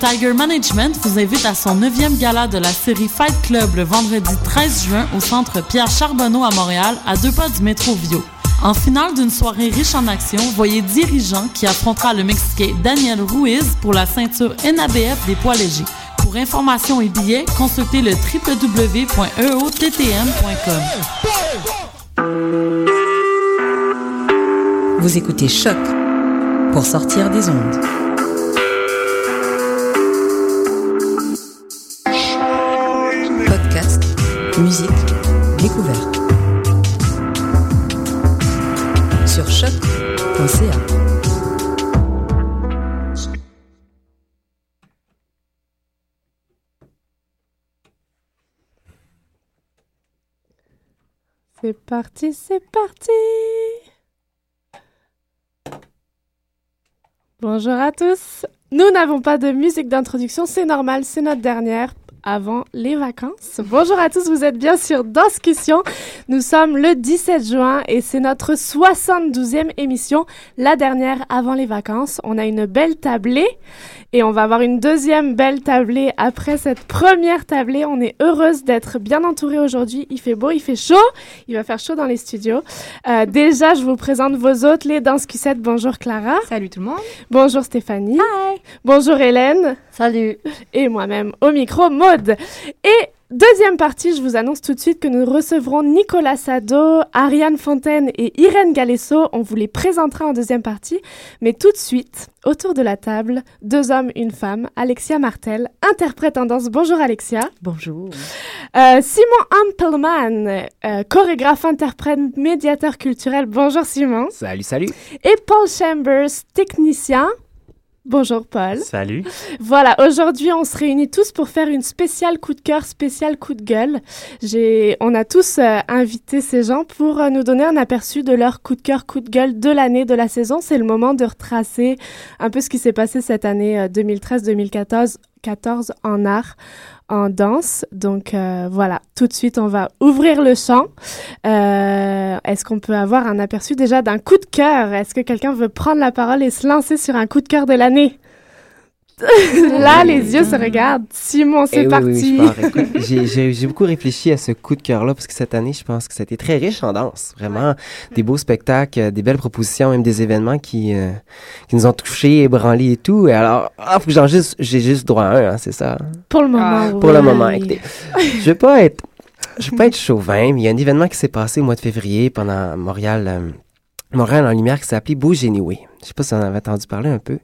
Tiger Management vous invite à son neuvième gala de la série Fight Club le vendredi 13 juin au centre Pierre Charbonneau à Montréal, à deux pas du métro Vio. En finale d'une soirée riche en action, voyez Dirigeant qui affrontera le Mexicain Daniel Ruiz pour la ceinture NABF des poids légers. Pour information et billets, consultez le www.eottm.com. Vous écoutez Choc pour sortir des ondes. Musique, découverte. Sur choc.ca. C'est parti, c'est parti Bonjour à tous Nous n'avons pas de musique d'introduction, c'est normal, c'est notre dernière avant les vacances. Bonjour à tous, vous êtes bien sûr dans Discussion. Nous sommes le 17 juin et c'est notre 72e émission, la dernière avant les vacances. On a une belle tablée et on va avoir une deuxième belle tablée après cette première tablée. On est heureuse d'être bien entourée aujourd'hui. Il fait beau, il fait chaud. Il va faire chaud dans les studios. Euh, déjà, je vous présente vos hôtes, les Danse Cussette. Bonjour Clara. Salut tout le monde. Bonjour Stéphanie. Hi. Bonjour Hélène. Salut. Et moi-même au micro, Maude. Et Deuxième partie, je vous annonce tout de suite que nous recevrons Nicolas Sado, Ariane Fontaine et Irène Galesso. On vous les présentera en deuxième partie. Mais tout de suite, autour de la table, deux hommes, une femme, Alexia Martel, interprète en danse. Bonjour Alexia. Bonjour. Euh, Simon Ampelman, euh, chorégraphe, interprète, médiateur culturel. Bonjour Simon. Salut, salut. Et Paul Chambers, technicien. Bonjour Paul. Salut. Voilà, aujourd'hui on se réunit tous pour faire une spéciale coup de cœur, spéciale coup de gueule. J'ai, on a tous euh, invité ces gens pour euh, nous donner un aperçu de leur coup de cœur, coup de gueule de l'année, de la saison. C'est le moment de retracer un peu ce qui s'est passé cette année 2013-2014 14 en art, en danse. Donc euh, voilà, tout de suite, on va ouvrir le champ. Euh, Est-ce qu'on peut avoir un aperçu déjà d'un coup de cœur? Est-ce que quelqu'un veut prendre la parole et se lancer sur un coup de cœur de l'année? Là, les yeux se regardent. Simon, c'est Eh oui, parti. oui, J'ai beaucoup réfléchi à ce coup de cœur-là parce que cette année, je pense que ça a été très riche en danse. Vraiment, des beaux spectacles, euh, des belles propositions, même des événements qui, euh, qui nous ont touchés, ébranlés et tout. Et alors, ah, faut que j'en juste, j'ai juste droit à un, hein, c'est ça? Pour le moment. Pour le moment, écoutez, je vais pas être, je vais pas être chauvin, mais il y a un événement qui s'est passé au mois de février pendant Montréal, euh, Montréal en lumière qui appelé Bouge Anyway. Je sais pas si on en avait entendu parler un peu.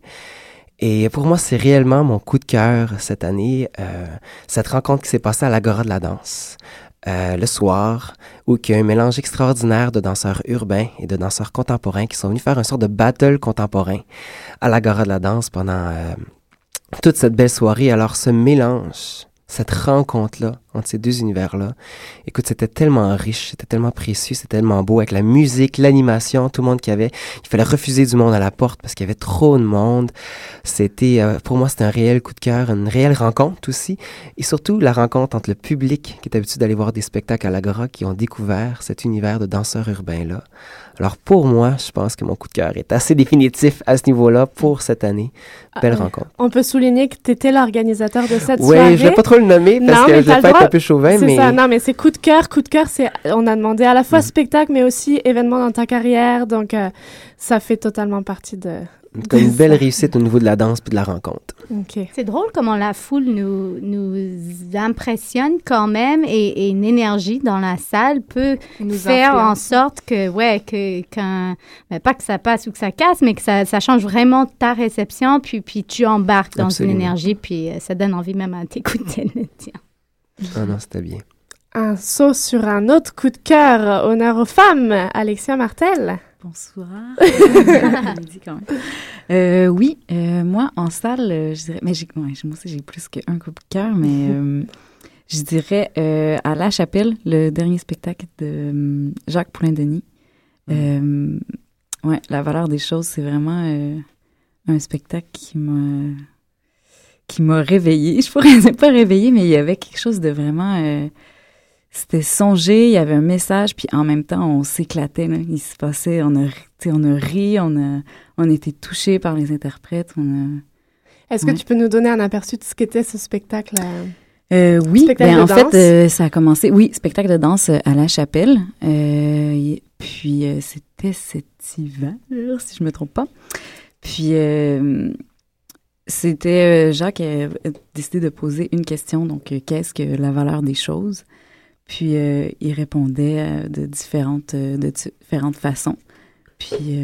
Et pour moi, c'est réellement mon coup de cœur cette année, euh, cette rencontre qui s'est passée à l'Agora de la danse. euh, le soir, où il y a un mélange extraordinaire de danseurs urbains et de danseurs contemporains qui sont venus faire un sort de battle contemporain à l'Agora de la danse pendant euh, toute cette belle soirée. Alors ce mélange, cette rencontre-là entre ces deux univers-là, écoute, c'était tellement riche, c'était tellement précieux, c'était tellement beau avec la musique, l'animation, tout le monde qu'il y avait. Il fallait refuser du monde à la porte parce qu'il y avait trop de monde. C'était, euh, pour moi, c'était un réel coup de cœur, une réelle rencontre aussi. Et surtout, la rencontre entre le public qui est habitué d'aller voir des spectacles à l'Agora qui ont découvert cet univers de danseurs urbains-là. Alors pour moi, je pense que mon coup de cœur est assez définitif à ce niveau-là pour cette année. Belle Ah, rencontre. On peut souligner que tu étais l'organisateur de cette Oui, soirée. je vais pas trop le nommer parce Non, que je vais pas être peu chauvin, C'est mais ça, non, mais c'est coup de cœur. Coup de cœur, c'est, on a demandé à la fois Mhm. spectacle, mais aussi événement dans ta carrière. Donc, euh, ça fait totalement partie de. comme une belle réussite au niveau de la danse puis de la rencontre. OK. C'est drôle comment la foule nous, nous impressionne quand même et, et une énergie dans la salle peut nous faire en sorte que, ouais, que, qu'un, ben, pas que ça passe ou que ça casse, mais que ça, ça change vraiment ta réception, puis, puis tu embarques dans Absolument. une énergie, puis euh, ça donne envie même à t'écouter. tiens. Ah non, c'était bien. Un saut sur un autre coup de cœur. Honneur aux femmes. Alexia Martel. Bonsoir. Euh, oui, euh, moi, en salle, euh, je dirais, mais j'ai, moi aussi, j'ai plus qu'un coup de cœur, mais je dirais à La Chapelle, le dernier spectacle de Jacques Poulain-Denis. Ouais, La valeur des choses, c'est vraiment un spectacle qui m'a qui m'a réveillée. Je pourrais pas réveiller, mais il y avait quelque chose de vraiment c'était songé, il y avait un message, puis en même temps, on s'éclatait. Il se passait, on a, on a ri, on a, on était touchés par les interprètes. On Est-ce que tu peux nous donner un aperçu de ce qu'était ce spectacle? Euh, oui, ben, en fait, euh, ça a commencé, oui, spectacle de danse euh, à la chapelle. puis c'était cet hiver, si je me trompe pas. Puis c'était Jacques qui a décidé de poser une question, donc qu'est-ce que la valeur des choses? Puis euh, il répondait euh, de différentes, euh, de différentes façons. Puis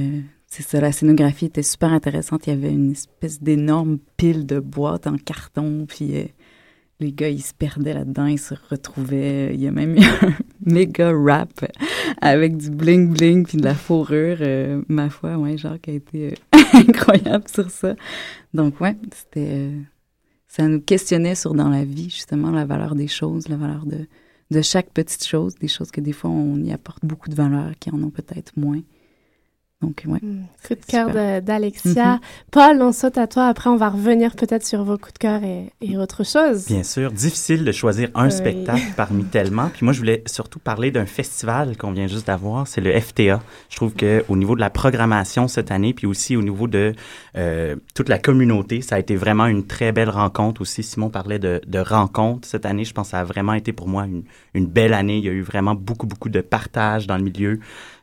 c'est ça, la scénographie était super intéressante. Il y avait une espèce d'énorme pile de boîtes en carton. Puis les gars, ils se perdaient là-dedans, ils se retrouvaient. Il y a même eu un méga rap avec du bling bling puis de la fourrure. ma foi, ouais, Jacques a été incroyable sur ça. Donc ouais, c'était, ça nous questionnait sur dans la vie justement la valeur des choses, la valeur de de chaque petite chose, des choses que des fois on y apporte beaucoup de valeur, qui en ont peut-être moins. Donc, ouais. Hmm. coup de cœur d'Alexia. Mhm. Paul, on saute à toi. Après, on va revenir peut-être sur vos coups de cœur et, autre chose. Bien sûr. Difficile de choisir un spectacle parmi tellement. Puis moi, je voulais surtout parler d'un festival qu'on vient juste d'avoir. C'est le FTA. Je trouve que au niveau de la programmation cette année, puis aussi au niveau de euh, toute la communauté, ça a été vraiment une très belle rencontre aussi. Simon parlait de, de rencontres cette année. Je pense que ça a vraiment été pour moi une, une belle année. Il y a eu vraiment beaucoup, beaucoup de partage dans le milieu.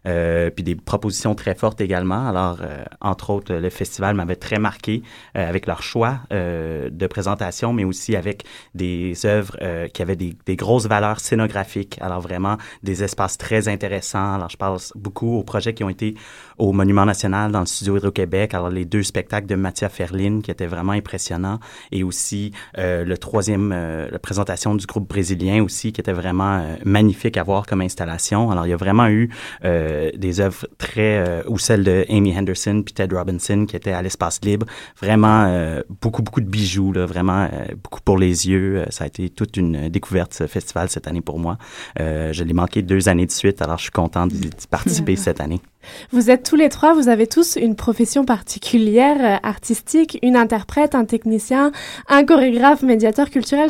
Euh, puis des propositions très fortes également. Alors, euh, entre autres, le festival m'avait très marqué euh, avec leur choix de présentation, mais aussi avec des œuvres qui avaient des, des, grosses valeurs scénographiques. Alors, vraiment, des espaces très intéressants. Alors, je pense beaucoup aux projets qui ont été au Monument National dans le studio Hydro-Québec. Alors, les deux spectacles de Mathia Ferlin qui étaient vraiment impressionnants et aussi le troisième, la présentation du groupe brésilien aussi qui était vraiment magnifique à voir comme installation. Alors, il y a vraiment eu euh, des œuvres très euh, ou celles de Amy Henderson puis Ted Robinson qui étaient à l'espace libre. Vraiment euh, beaucoup beaucoup de bijoux là, vraiment beaucoup pour les yeux. ça a été toute une découverte ce festival cette année pour moi. je l'ai manqué deux années de suite, alors je suis content d'y participer cette année. Vous êtes tous les trois, vous avez tous une profession particulière, euh, artistique, une interprète, un technicien, un chorégraphe, médiateur culturel.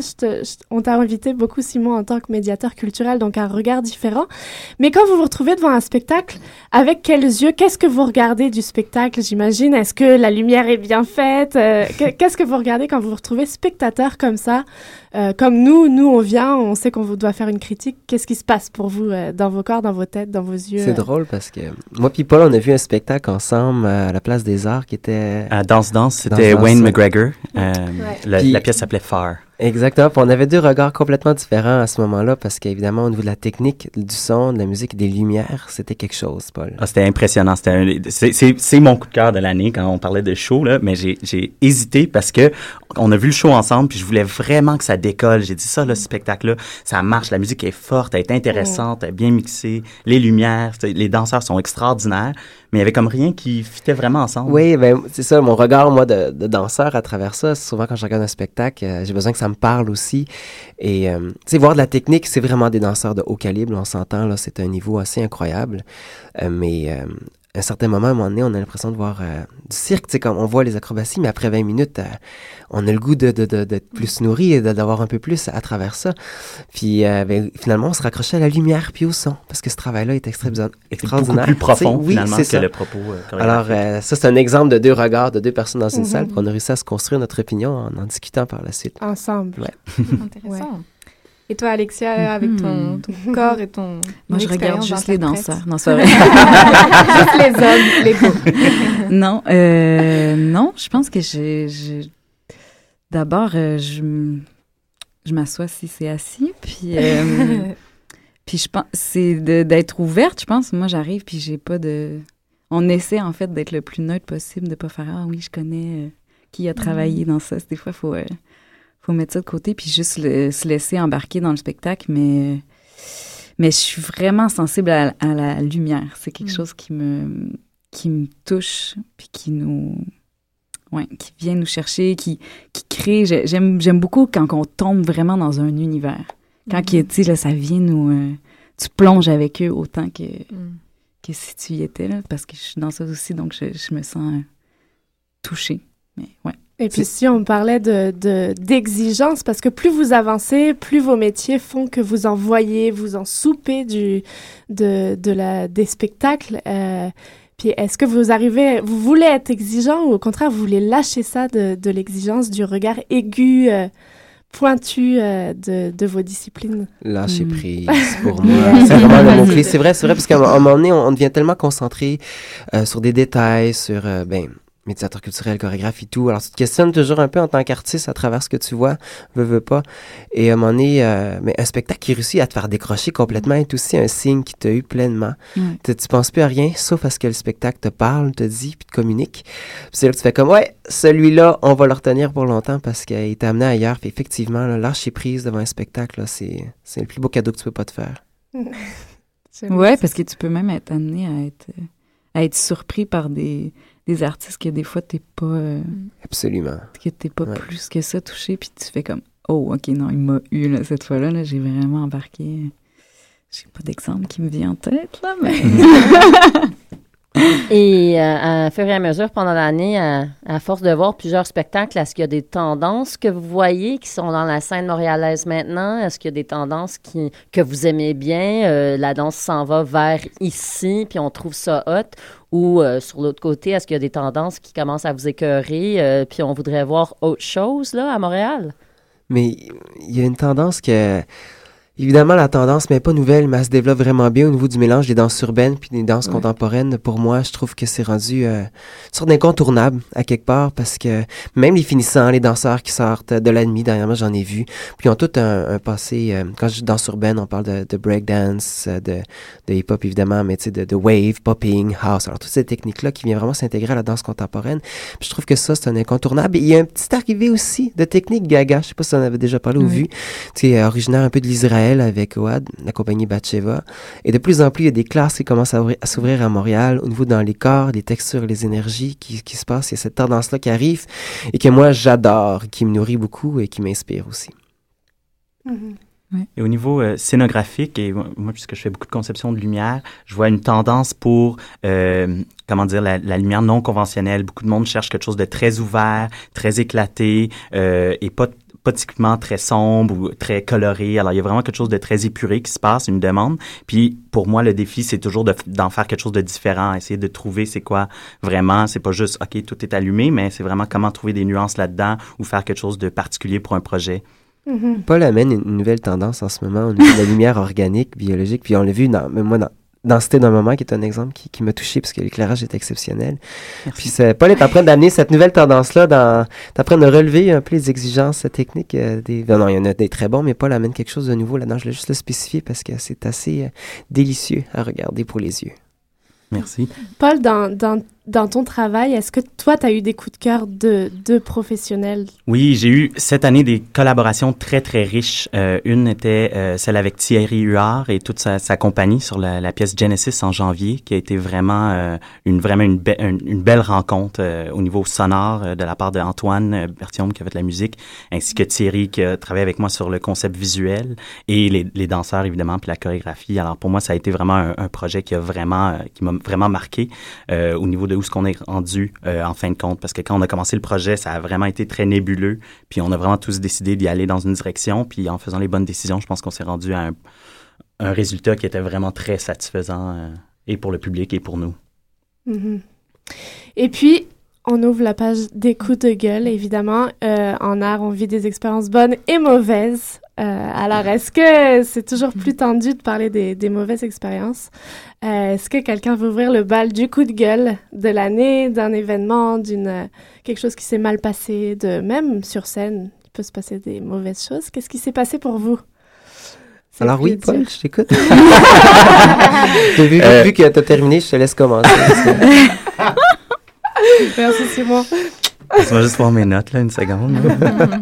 on t'a invité beaucoup, Simon, en tant que médiateur culturel, donc un regard différent. Mais quand vous vous retrouvez devant un spectacle, avec quels yeux, qu'est-ce que vous regardez du spectacle, j'imagine? Est-ce que la lumière est bien faite? Euh, Qu'est-ce que vous regardez quand vous vous retrouvez spectateur comme ça euh, Comme nous, nous, on vient, on sait qu'on doit faire une critique. Qu'est-ce qui se passe pour vous dans vos corps, dans vos têtes, dans vos yeux? C'est drôle parce que moi puis Paul, on a vu un spectacle ensemble à la Place des Arts qui était... À Danse Danse, c'était Wayne McGregor. Euh, la, pièce s'appelait Far. Exactement. on avait deux regards complètement différents à ce moment-là parce qu'évidemment, au niveau de la technique, du son, de la musique des lumières, c'était quelque chose, Paul. Ah, c'était impressionnant. c'est, mon coup de cœur de l'année quand on parlait de show, là, mais j'ai, hésité parce que on a vu le show ensemble puis je voulais vraiment que ça décolle. J'ai dit ça, le spectacle-là, ça marche. La musique est forte, elle est intéressante, elle est bien mixée. Les lumières, les danseurs sont extraordinaires mais il y avait comme rien qui fitait vraiment ensemble. Oui, ben c'est ça, mon regard, moi, de, danseur à travers ça. Souvent, quand je regarde un spectacle, euh, j'ai besoin que ça me parle aussi. Et, euh, tu sais, voir de la technique, c'est vraiment des danseurs de haut calibre, on s'entend, là, c'est un niveau assez incroyable. Euh, mais à un certain moment, à un moment donné, on a l'impression de voir du cirque, tu sais, comme on voit les acrobaties, mais après 20 minutes, on a le goût de, de, d'être plus nourri et d'avoir un peu plus à travers ça. Puis ben, finalement, on se raccrochait à la lumière puis au son, parce que ce travail-là est extraordinaire. Beaucoup plus profond, oui, finalement, que le propos. Alors, ça, c'est un exemple de deux regards de deux personnes dans une salle, puis on a réussi à se construire notre opinion en en discutant par la suite. Ensemble. Ouais. Intéressant. Et toi, Alexia, avec ton, ton, corps et ton. Moi, je regarde juste les danseurs. Non, c'est vrai. juste les hommes, les beaux. non, euh, non, je pense que j'ai. D'abord, euh, je, je m'assois si c'est assis, puis. Euh, puis je pense, c'est d'être ouverte, je pense. Moi, j'arrive, puis j'ai pas de. On essaie, en fait, d'être le plus neutre possible, de pas faire Ah oui, je connais qui a travaillé hmm. dans ça. Des fois, il faut mettre ça de côté puis juste se laisser embarquer dans le spectacle. Mais, Mais je suis vraiment sensible à, à la lumière. C'est quelque Mm. chose qui me, qui me touche, puis qui nous... Ouais, qui vient nous chercher, qui, qui crée... j'ai- J'aime j'aime beaucoup quand on tombe vraiment dans un univers. Quand, que, tu sais, ça vient nous... euh, tu plonges avec eux autant que, Mm. que si tu y étais, là, parce que je suis dans ça aussi, donc je, je me sens euh, touchée. Mais ouais. Et puis si on parlait de de- d'exigence, parce que plus vous avancez, plus vos métiers font que vous en voyez, vous en soupez du, de, de la, des spectacles. euh, puis est-ce que vous arrivez, vous voulez être exigeant ou au contraire, vous voulez lâcher ça de, de l'exigence, du regard aigu, euh, pointu euh, de, de vos disciplines? Lâcher Mm. prise pour moi. C'est vraiment le mot-clé. C'est vrai, c'est vrai, parce qu'à un un moment donné, on, on devient tellement concentré euh, sur des détails, sur, euh, ben, médiateur culturel, chorégraphe et tout. Alors, tu te questionnes toujours un peu en tant qu'artiste à travers ce que tu vois, veux, veux pas. Et à un moment donné, euh, mais un spectacle qui réussit à te faire décrocher complètement est aussi un signe qui t'a eu pleinement. Tu, tu penses plus à rien, sauf à ce que le spectacle te parle, te dit, puis te communique. Puis c'est là que tu fais comme, ouais, celui-là, on va le retenir pour longtemps parce qu'il t'a amené ailleurs. Puis effectivement, là, lâcher prise devant un spectacle, là, c'est, c'est le plus beau cadeau que tu peux pas te faire. Ouais, parce que tu peux même être amené à être, euh, à être surpris par des, des artistes que des fois, t'es pas, euh, Absolument. que t'es pas Ouais. plus que ça touché, puis tu fais comme, oh, ok, non, il m'a eu, là, cette fois-là, là, j'ai vraiment embarqué. J'ai pas d'exemple qui me vient en tête, là, mais. Et euh, à fur et à mesure, pendant l'année, à, force de voir plusieurs spectacles, est-ce qu'il y a des tendances que vous voyez qui sont dans la scène montréalaise maintenant? Est-ce qu'il y a des tendances qui, que vous aimez bien? Euh, la danse s'en va vers ici, puis on trouve ça hot? Ou euh, sur l'autre côté, est-ce qu'il y a des tendances qui commencent à vous écœurer, euh, puis on voudrait voir autre chose là, à Montréal? Mais il y a une tendance que. Évidemment, la tendance, mais pas nouvelle, mais elle se développe vraiment bien au niveau du mélange des danses urbaines puis des danses Ouais. contemporaines. Pour moi, je trouve que c'est rendu euh, une sorte d'incontournable à quelque part parce que même les finissants, les danseurs qui sortent de l'admi, dernièrement, j'en ai vu, puis ils ont tout un, un passé. euh, quand je dis danse urbaine, on parle de, de breakdance, euh, de, de hip-hop évidemment, mais tu sais, de, de wave, popping, house. Alors, toutes ces techniques-là qui viennent vraiment s'intégrer à la danse contemporaine. Puis je trouve que ça, c'est un incontournable. Et il y a une petite arrivée aussi de technique gaga. Je sais pas si on avait déjà parlé ou vu. Tu sais, originaire un peu de l'Israël avec Ouad, la compagnie Batsheva. Et de plus en plus, il y a des classes qui commencent à, ouvrir- à s'ouvrir à Montréal au niveau dans les corps, les textures, les énergies qui, qui se passent. Il y a cette tendance-là qui arrive et que moi, j'adore, qui me nourrit beaucoup et qui m'inspire aussi. Et au niveau euh, scénographique, et moi, moi, puisque je fais beaucoup de conception de lumière, je vois une tendance pour, euh, comment dire, la, la lumière non conventionnelle. Beaucoup de monde cherche quelque chose de très ouvert, très éclaté, euh, et pas, pas typiquement très sombre ou très coloré. Alors, il y a vraiment quelque chose de très épuré qui se passe, une demande. Puis, pour moi, le défi, c'est toujours de- d'en faire quelque chose de différent, essayer de trouver c'est quoi vraiment. C'est pas juste, OK, tout est allumé, mais c'est vraiment comment trouver des nuances là-dedans ou faire quelque chose de particulier pour un projet. Mhm. Paul amène une nouvelle tendance en ce moment au niveau de la lumière organique, biologique, puis on l'a vu dans, même moi dans Densité d'un moment, qui est un exemple qui, qui m'a touché parce que l'éclairage est exceptionnel. Puis Paul est en train d'amener cette nouvelle tendance-là, dans, en train de relever un peu les exigences techniques euh, des... Non, non, il y en a des très bons, mais Paul amène quelque chose de nouveau là-dedans. Je voulais juste le spécifier parce que c'est assez euh, délicieux à regarder pour les yeux. Merci. Paul, dans, dans, dans ton travail, est-ce que toi, tu as eu des coups de cœur de, de professionnels? Oui, j'ai eu cette année des collaborations très, très riches. Euh, une était euh, celle avec Thierry Huard et toute sa, sa compagnie sur la, la pièce Genesis en janvier, qui a été vraiment euh, une vraiment une, be- une, belle rencontre euh, au niveau sonore euh, de la part d'Antoine euh, Berthiaume qui a fait la musique, ainsi que Thierry qui a travaillé avec moi sur le concept visuel et les, les danseurs évidemment puis la chorégraphie. Alors pour moi, ça a été vraiment un, un projet qui a vraiment qui m'a vraiment marqué au niveau de ce qu'on est rendu euh, en fin de compte, parce que quand on a commencé le projet, ça a vraiment été très nébuleux. Puis on a vraiment tous décidé d'y aller dans une direction. Puis en faisant les bonnes décisions, je pense qu'on s'est rendu à un, résultat qui était vraiment très satisfaisant euh, et pour le public et pour nous. Mhm. Et puis, on ouvre la page des coups de gueule, évidemment. Euh, en art, on vit des expériences bonnes et mauvaises. Euh, alors, est-ce que c'est toujours plus tendu de parler des, des mauvaises expériences? Euh, est-ce que quelqu'un veut ouvrir le bal du coup de gueule de l'année, d'un événement, d'une euh, quelque chose qui s'est mal passé, de même sur scène, il peut se passer des mauvaises choses. Qu'est-ce qui s'est passé pour vous? Alors oui, Paul, je t'écoute. J'ai vu, Euh, vu que tu as terminé, je te laisse commencer. Merci, Simon. Laisse-moi juste voir mes notes, là, une seconde.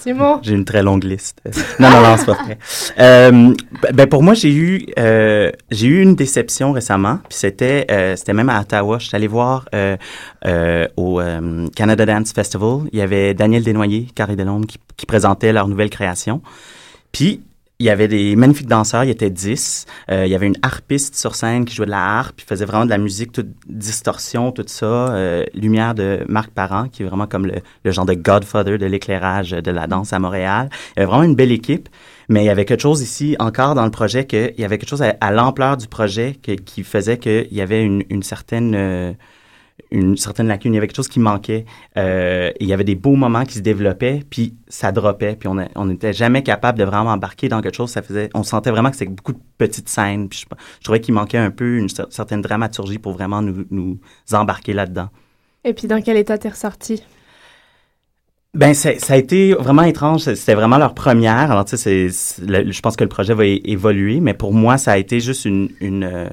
Simon? J'ai une très longue liste. Non, non, non, c'est pas vrai. Euh, ben, pour moi, j'ai eu, euh, j'ai eu une déception récemment, puis c'était, euh, c'était même à Ottawa. Je suis allé voir au Canada Dance Festival. Il y avait Daniel Desnoyers, Carré Delhomme, qui, qui présentait leur nouvelle création. Puis, il y avait des magnifiques danseurs, il y était 10. Euh, il y avait une harpiste sur scène qui jouait de la harpe, puis faisait vraiment de la musique, toute distorsion, tout ça. Euh, lumière de Marc Parent, qui est vraiment comme le, le genre de godfather de l'éclairage de la danse à Montréal. Il y avait vraiment une belle équipe, mais il y avait quelque chose ici encore dans le projet, que, il y avait quelque chose à, à l'ampleur du projet que, qui faisait qu'il y avait une, une certaine... euh, une certaine lacune, il y avait quelque chose qui manquait. Euh, il y avait des beaux moments qui se développaient, puis ça droppait, puis on n'était jamais capable de vraiment embarquer dans quelque chose. Ça faisait, on sentait vraiment que c'était beaucoup de petites scènes. Puis je, je trouvais qu'il manquait un peu une cer- certaine dramaturgie pour vraiment nous, nous embarquer là-dedans. Et puis, dans quel état t'es ressorti? Ben, ça a été vraiment étrange. C'était vraiment leur première. Alors, tu sais, je pense que le projet va évoluer, mais pour moi, ça a été juste une... une euh,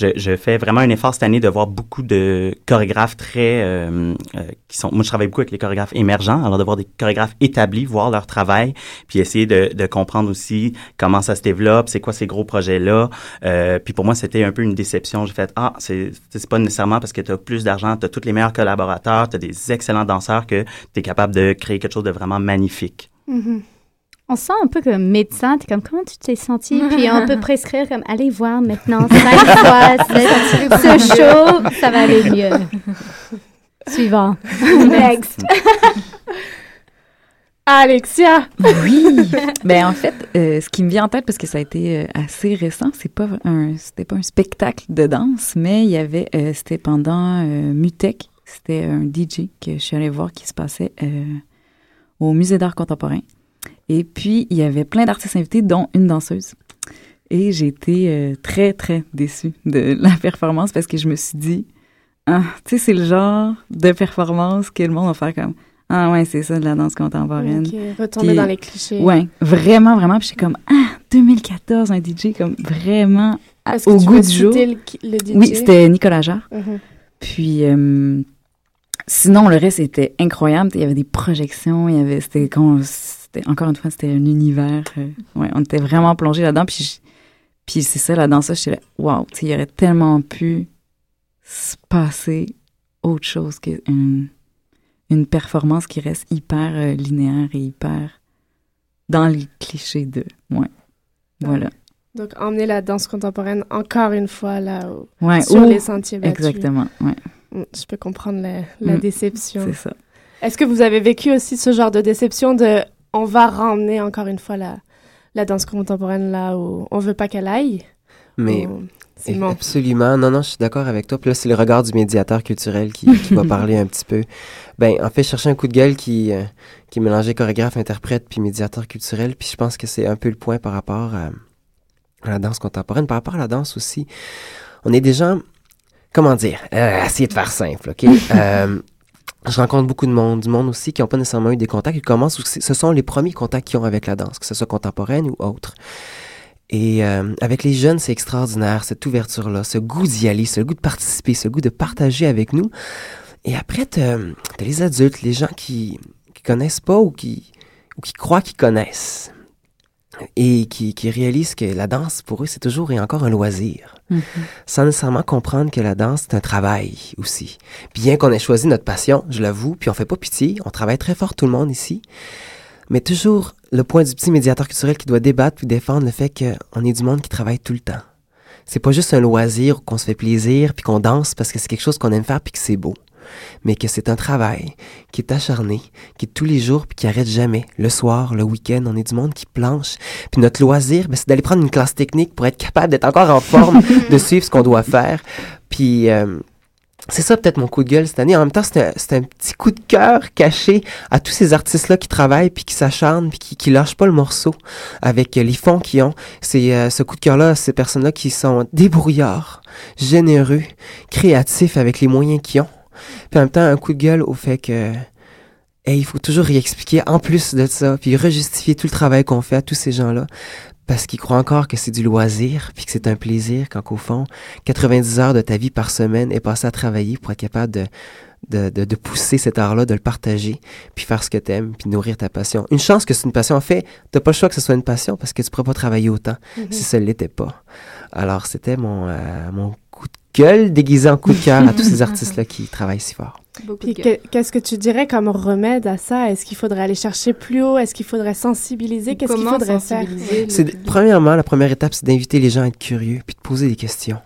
je, je fais vraiment un effort cette année de voir beaucoup de chorégraphes très... euh, euh, qui sont... Moi, je travaille beaucoup avec les chorégraphes émergents, alors de voir des chorégraphes établis, voir leur travail, puis essayer de, de comprendre aussi comment ça se développe, c'est quoi ces gros projets-là. Euh, puis pour moi, c'était un peu une déception. J'ai fait, ah, c'est c'est pas nécessairement parce que tu as plus d'argent, tu as tous les meilleurs collaborateurs, tu as des excellents danseurs que tu es capable de créer quelque chose de vraiment magnifique. Mhm. On sent un peu comme médecin, t'es comme comment tu t'es senti, puis on peut prescrire comme allez voir maintenant cinq fois ce, show, ça va aller mieux. Suivant. Next. Alexia! Oui. ben en fait, euh, ce qui me vient en tête parce que ça a été euh, assez récent, c'est pas un, c'était pas un spectacle de danse, mais il y avait, euh, c'était pendant euh, Mutec, c'était un DJ que je suis allée voir qui se passait euh, au musée d'art contemporain. Et puis il y avait plein d'artistes invités, dont une danseuse. Et j'ai été euh, très très déçue de la performance parce que je me suis dit, ah, tu sais, c'est le genre de performance que le monde va faire comme. Ah ouais, c'est ça de la danse contemporaine. Ok, retomber Puis- dans les clichés. Ouais, vraiment, vraiment. Puis j'étais comme, ah, 2014, un DJ comme vraiment à- Est-ce que au tu goût du jour. le, le DJ? Oui, c'était Nicolas Jarre. Mhm. Puis euh, sinon, le reste était incroyable. Il y avait des projections, il y avait, c'était, c'était encore une fois, c'était un univers. euh, ouais, on était vraiment plongé là-dedans. Puis, puis c'est ça, la danse, j'étais là, sais, il y aurait tellement pu se passer autre chose qu'une une performance qui reste hyper euh, linéaire et hyper dans les clichés de. Ouais. Voilà. Donc, emmener la danse contemporaine encore une fois là au- Ouais, sur ou- les sentiers battus. Exactement, ouais. Mm, Je peux comprendre la, la Mm, déception. C'est ça. Est-ce que vous avez vécu aussi ce genre de déception de on va ramener encore une fois la, la danse contemporaine là où on veut pas qu'elle aille? Mais Ou- Simon. Absolument. Non, non, je suis d'accord avec toi. Puis là, c'est le regard du médiateur culturel qui, qui va parler un petit peu. Ben, en fait, je cherchais un coup de gueule qui, euh, qui mélangeait chorégraphe, interprète, puis médiateur culturel. Puis je pense que c'est un peu le point par rapport à, à la danse contemporaine. Par rapport à la danse aussi, on est des gens, comment dire, euh, essayer de faire simple, OK? Euh, je rencontre beaucoup de monde, du monde aussi qui n'ont pas nécessairement eu des contacts, qui commencent, ce sont les premiers contacts qu'ils ont avec la danse, que ce soit contemporaine ou autre. Et euh, avec les jeunes, c'est extraordinaire, cette ouverture-là, ce goût d'y aller, ce goût de participer, ce goût de partager avec nous. Et après, t'as t'as les adultes, les gens qui, qui connaissent pas ou qui, ou qui croient qu'ils connaissent. Et qui, qui réalisent que la danse, pour eux, c'est toujours et encore un loisir. Mhm. Sans nécessairement comprendre que la danse, c'est un travail aussi. Bien qu'on ait choisi notre passion, je l'avoue, puis on fait pas pitié, on travaille très fort tout le monde ici. Mais toujours le point du petit médiateur culturel qui doit débattre puis défendre le fait qu'on est du monde qui travaille tout le temps. C'est pas juste un loisir qu'on se fait plaisir puis qu'on danse parce que c'est quelque chose qu'on aime faire puis que c'est beau. Mais que c'est un travail qui est acharné, qui est tous les jours puis qui arrête jamais. Le soir, le week-end, on est du monde qui planche. Puis notre loisir, ben, c'est d'aller prendre une classe technique pour être capable d'être encore en forme, de suivre ce qu'on doit faire. Puis euh, c'est ça peut-être mon coup de gueule cette année. En même temps, c'est un, petit coup de cœur caché à tous ces artistes-là qui travaillent, puis qui s'acharnent, puis qui, qui lâchent pas le morceau avec euh, les fonds qu'ils ont. C'est euh, ce coup de cœur-là, ces personnes-là qui sont débrouillards, généreux, créatifs avec les moyens qu'ils ont. Puis en même temps, un coup de gueule au fait que hey, il faut toujours réexpliquer en plus de ça, puis rejustifier tout le travail qu'on fait à tous ces gens-là parce qu'ils croient encore que c'est du loisir, puis que c'est un plaisir, quand qu'au fond, 90 heures de ta vie par semaine est passée à travailler pour être capable de, de, de, de pousser cet art-là, de le partager, puis faire ce que t'aimes, puis nourrir ta passion. Une chance que c'est une passion. En fait, t'as pas le choix que ce soit une passion parce que tu pourrais pas travailler autant Mhm. si ça ne l'était pas. Alors, c'était mon, euh, mon coup de gueule déguisé en coup de cœur à tous ces artistes-là qui travaillent si fort. Puis qu'est-ce que tu dirais comme remède à ça? Est-ce qu'il faudrait aller chercher plus haut? Est-ce qu'il faudrait sensibiliser? Qu'est-ce qu'il faudrait faire? premièrement la première étape, c'est d'inviter les gens à être curieux puis de poser des questions.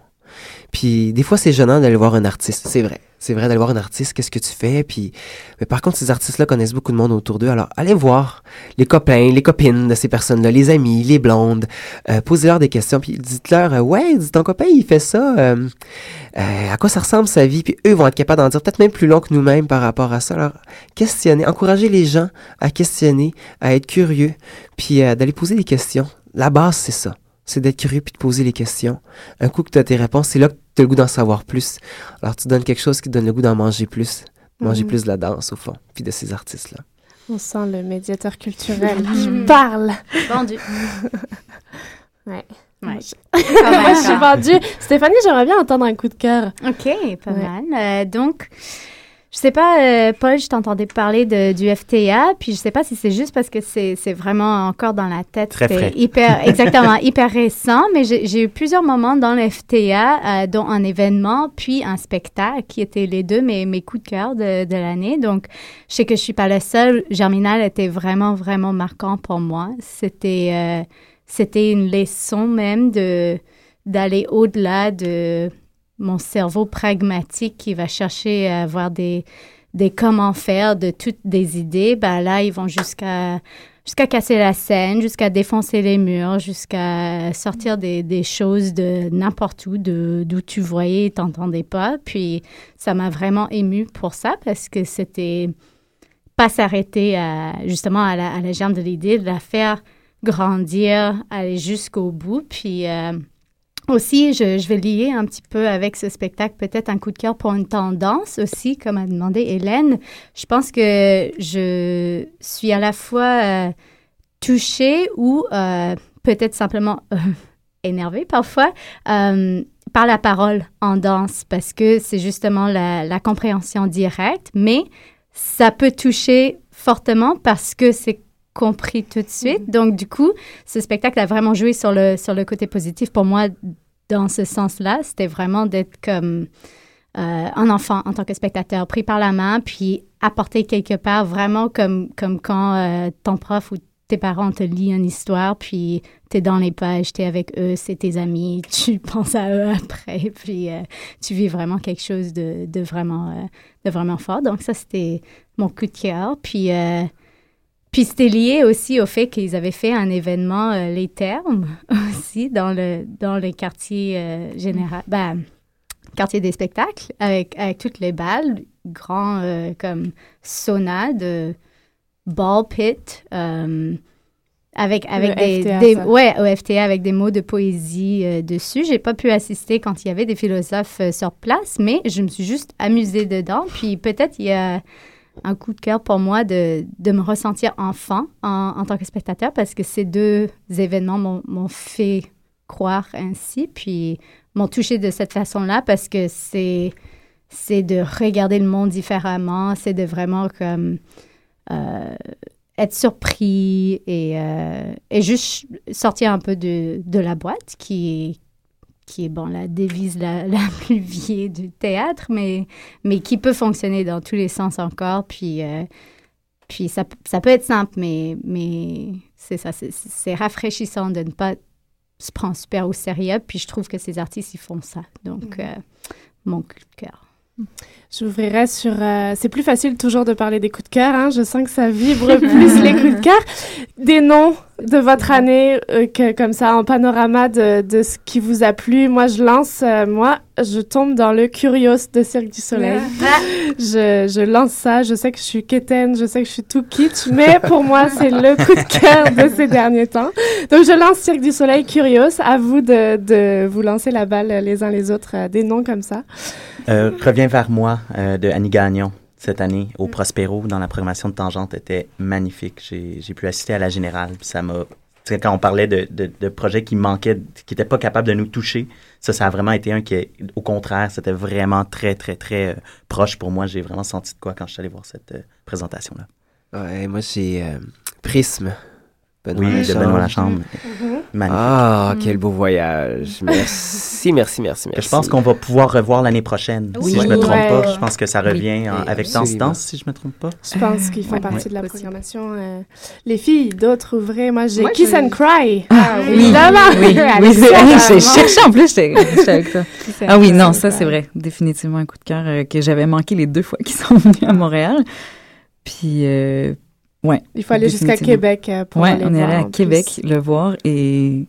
Puis des fois c'est gênant d'aller voir un artiste, c'est vrai. C'est vrai d'aller voir un artiste, qu'est-ce que tu fais? Puis mais par contre ces artistes-là connaissent beaucoup de monde autour d'eux. Alors allez voir les copains, les copines de ces personnes-là, les amis, les blondes, euh, posez-leur des questions puis dites-leur euh, ouais, dis ton copain il fait ça euh, euh, à quoi ça ressemble sa vie? Puis eux vont être capables d'en dire peut-être même plus long que nous-mêmes par rapport à ça. Alors questionner, encourager les gens à questionner, à être curieux puis d'aller poser des questions. La base c'est ça c'est d'être curieux puis de poser les questions. Un coup que tu as tes réponses, c'est là que tu as le goût d'en savoir plus. Alors tu donnes quelque chose qui te donne le goût d'en manger plus. Manger Mhm. plus de la danse, au fond, puis de ces artistes-là. On sent le médiateur culturel qui parle. Vendu. Ouais. Ouais. Moi, je suis vendue. Stéphanie, j'aimerais bien entendre un coup de cœur. OK, pas Ouais. mal. Euh, donc, je sais pas, euh, Paul, je t'entendais parler de, du FTA, puis je sais pas si c'est juste parce que c'est c'est vraiment encore dans la tête. Très c'est frais. Hyper, exactement, hyper récent, mais j'ai j'ai eu plusieurs moments dans le FTA, euh, dont un événement, puis un spectacle, qui étaient les deux mes, mes coups de cœur de, de l'année. Donc, je sais que je suis pas la seule. Germinal était vraiment, vraiment marquant pour moi. C'était... euh, c'était une leçon même de d'aller au-delà de mon cerveau pragmatique qui va chercher à avoir des des comment faire de toutes des idées ben là ils vont jusqu'à jusqu'à casser la scène jusqu'à défoncer les murs jusqu'à sortir des, des choses de n'importe où d'où tu voyais et t'entendais pas puis ça m'a vraiment ému pour ça parce que c'était pas s'arrêter à justement à la, à germe de l'idée de la faire grandir, aller jusqu'au bout. Puis euh, aussi, je, vais lier un petit peu avec ce spectacle, peut-être un coup de cœur pour une tendance aussi, comme a demandé Hélène. Je pense que je suis à la fois euh, touchée ou euh, peut-être simplement euh, énervée parfois par la parole en danse, parce que c'est justement la compréhension directe, mais ça peut toucher fortement parce que c'est compris tout de suite. Donc, du coup, ce spectacle a vraiment joué sur le, sur le côté positif pour moi dans ce sens-là. C'était vraiment d'être comme euh, un enfant en tant que spectateur, pris par la main, puis apporter quelque part, vraiment comme, comme quand euh, ton prof ou tes parents te lisent une histoire, puis tu es dans les pages, tu es avec eux, c'est tes amis, tu penses à eux après, puis euh, tu vis vraiment quelque chose de, de vraiment, de vraiment fort. Donc, ça, c'était mon coup de cœur. Puis, puis c'était lié aussi au fait qu'ils avaient fait un événement, euh, les termes, aussi, dans le, dans le quartier euh, général, ben, quartier des spectacles, avec, avec toutes les balles, grand euh, comme sauna de ball pit, euh, avec, avec des, FTA, des- ça. ouais, au FTA, avec des mots de poésie dessus. J'ai pas pu assister quand il y avait des philosophes sur place, mais je me suis juste amusée dedans. Puis peut-être il y a un coup de cœur pour moi de, de me ressentir enfant en, en tant que spectateur parce que ces deux événements m'ont fait croire ainsi, puis m'ont touché de cette façon-là parce que c'est c'est de regarder le monde différemment, c'est de vraiment comme euh, être surpris et, euh, et juste sortir un peu de, de la boîte qui qui est bon la devise la, la plus vieille du théâtre, mais, mais qui peut fonctionner dans tous les sens encore. Puis, euh, puis ça, ça peut être simple, mais, mais c'est ça, c'est- rafraîchissant de ne pas se prendre super au sérieux. Puis je trouve que ces artistes, ils font ça. Donc, euh, mon coup de cœur. J'ouvrirais sur. euh, c'est plus facile toujours de parler des coups de cœur. Hein. Je sens que ça vibre plus les coups de cœur. Des noms de votre année, euh, que, comme ça, en panorama de, de ce qui vous a plu. Moi, je lance. euh, moi, je tombe dans le Curios de Cirque du Soleil. je, je lance ça. Je sais que je suis quétaine, je sais que je suis tout kitsch, mais pour moi, c'est le coup de cœur de ces derniers temps. Donc, je lance Cirque du Soleil Curios. À vous de, de vous lancer la balle les uns les autres, euh, des noms comme ça. Euh, Reviens vers moi euh, de Annie Gagnon cette année au Prospero dans la programmation de Tangente était magnifique. J'ai pu assister à la générale, ça m'a quand on parlait de, de, projets qui manquaient, qui n'étaient pas capables de nous toucher, ça, ça a vraiment été un qui, au contraire, c'était vraiment très, très, très euh, proche pour moi. J'ai vraiment senti de quoi quand je suis allé voir cette euh, présentation-là. Moi, euh, Prisme. Benoît oui, de Benoît Lachambre. Mm-hmm. Ah, quel beau voyage. Merci, merci, merci, merci. Je pense qu'on va pouvoir revoir l'année prochaine, oui. si je me trompe ouais. pas. Je pense que ça revient oui. en, avec Danse Danse, si je me trompe pas. Je pense qu'ils font partie de la programmation. Euh, les filles, d'autres ouvrées. Moi, j'ai Kiss and Cry. Ah oui. Évidemment. Oui, oui. j'ai cherché en plus, j'étais avec ça. ah oui, non, ça c'est vrai. Définitivement un coup de cœur euh, que j'avais manqué les deux fois qu'ils sont venus à Montréal. Puis, euh, Ouais. Il faut aller jusqu'à Québec euh, pour ouais, aller on est allé à Québec le voir et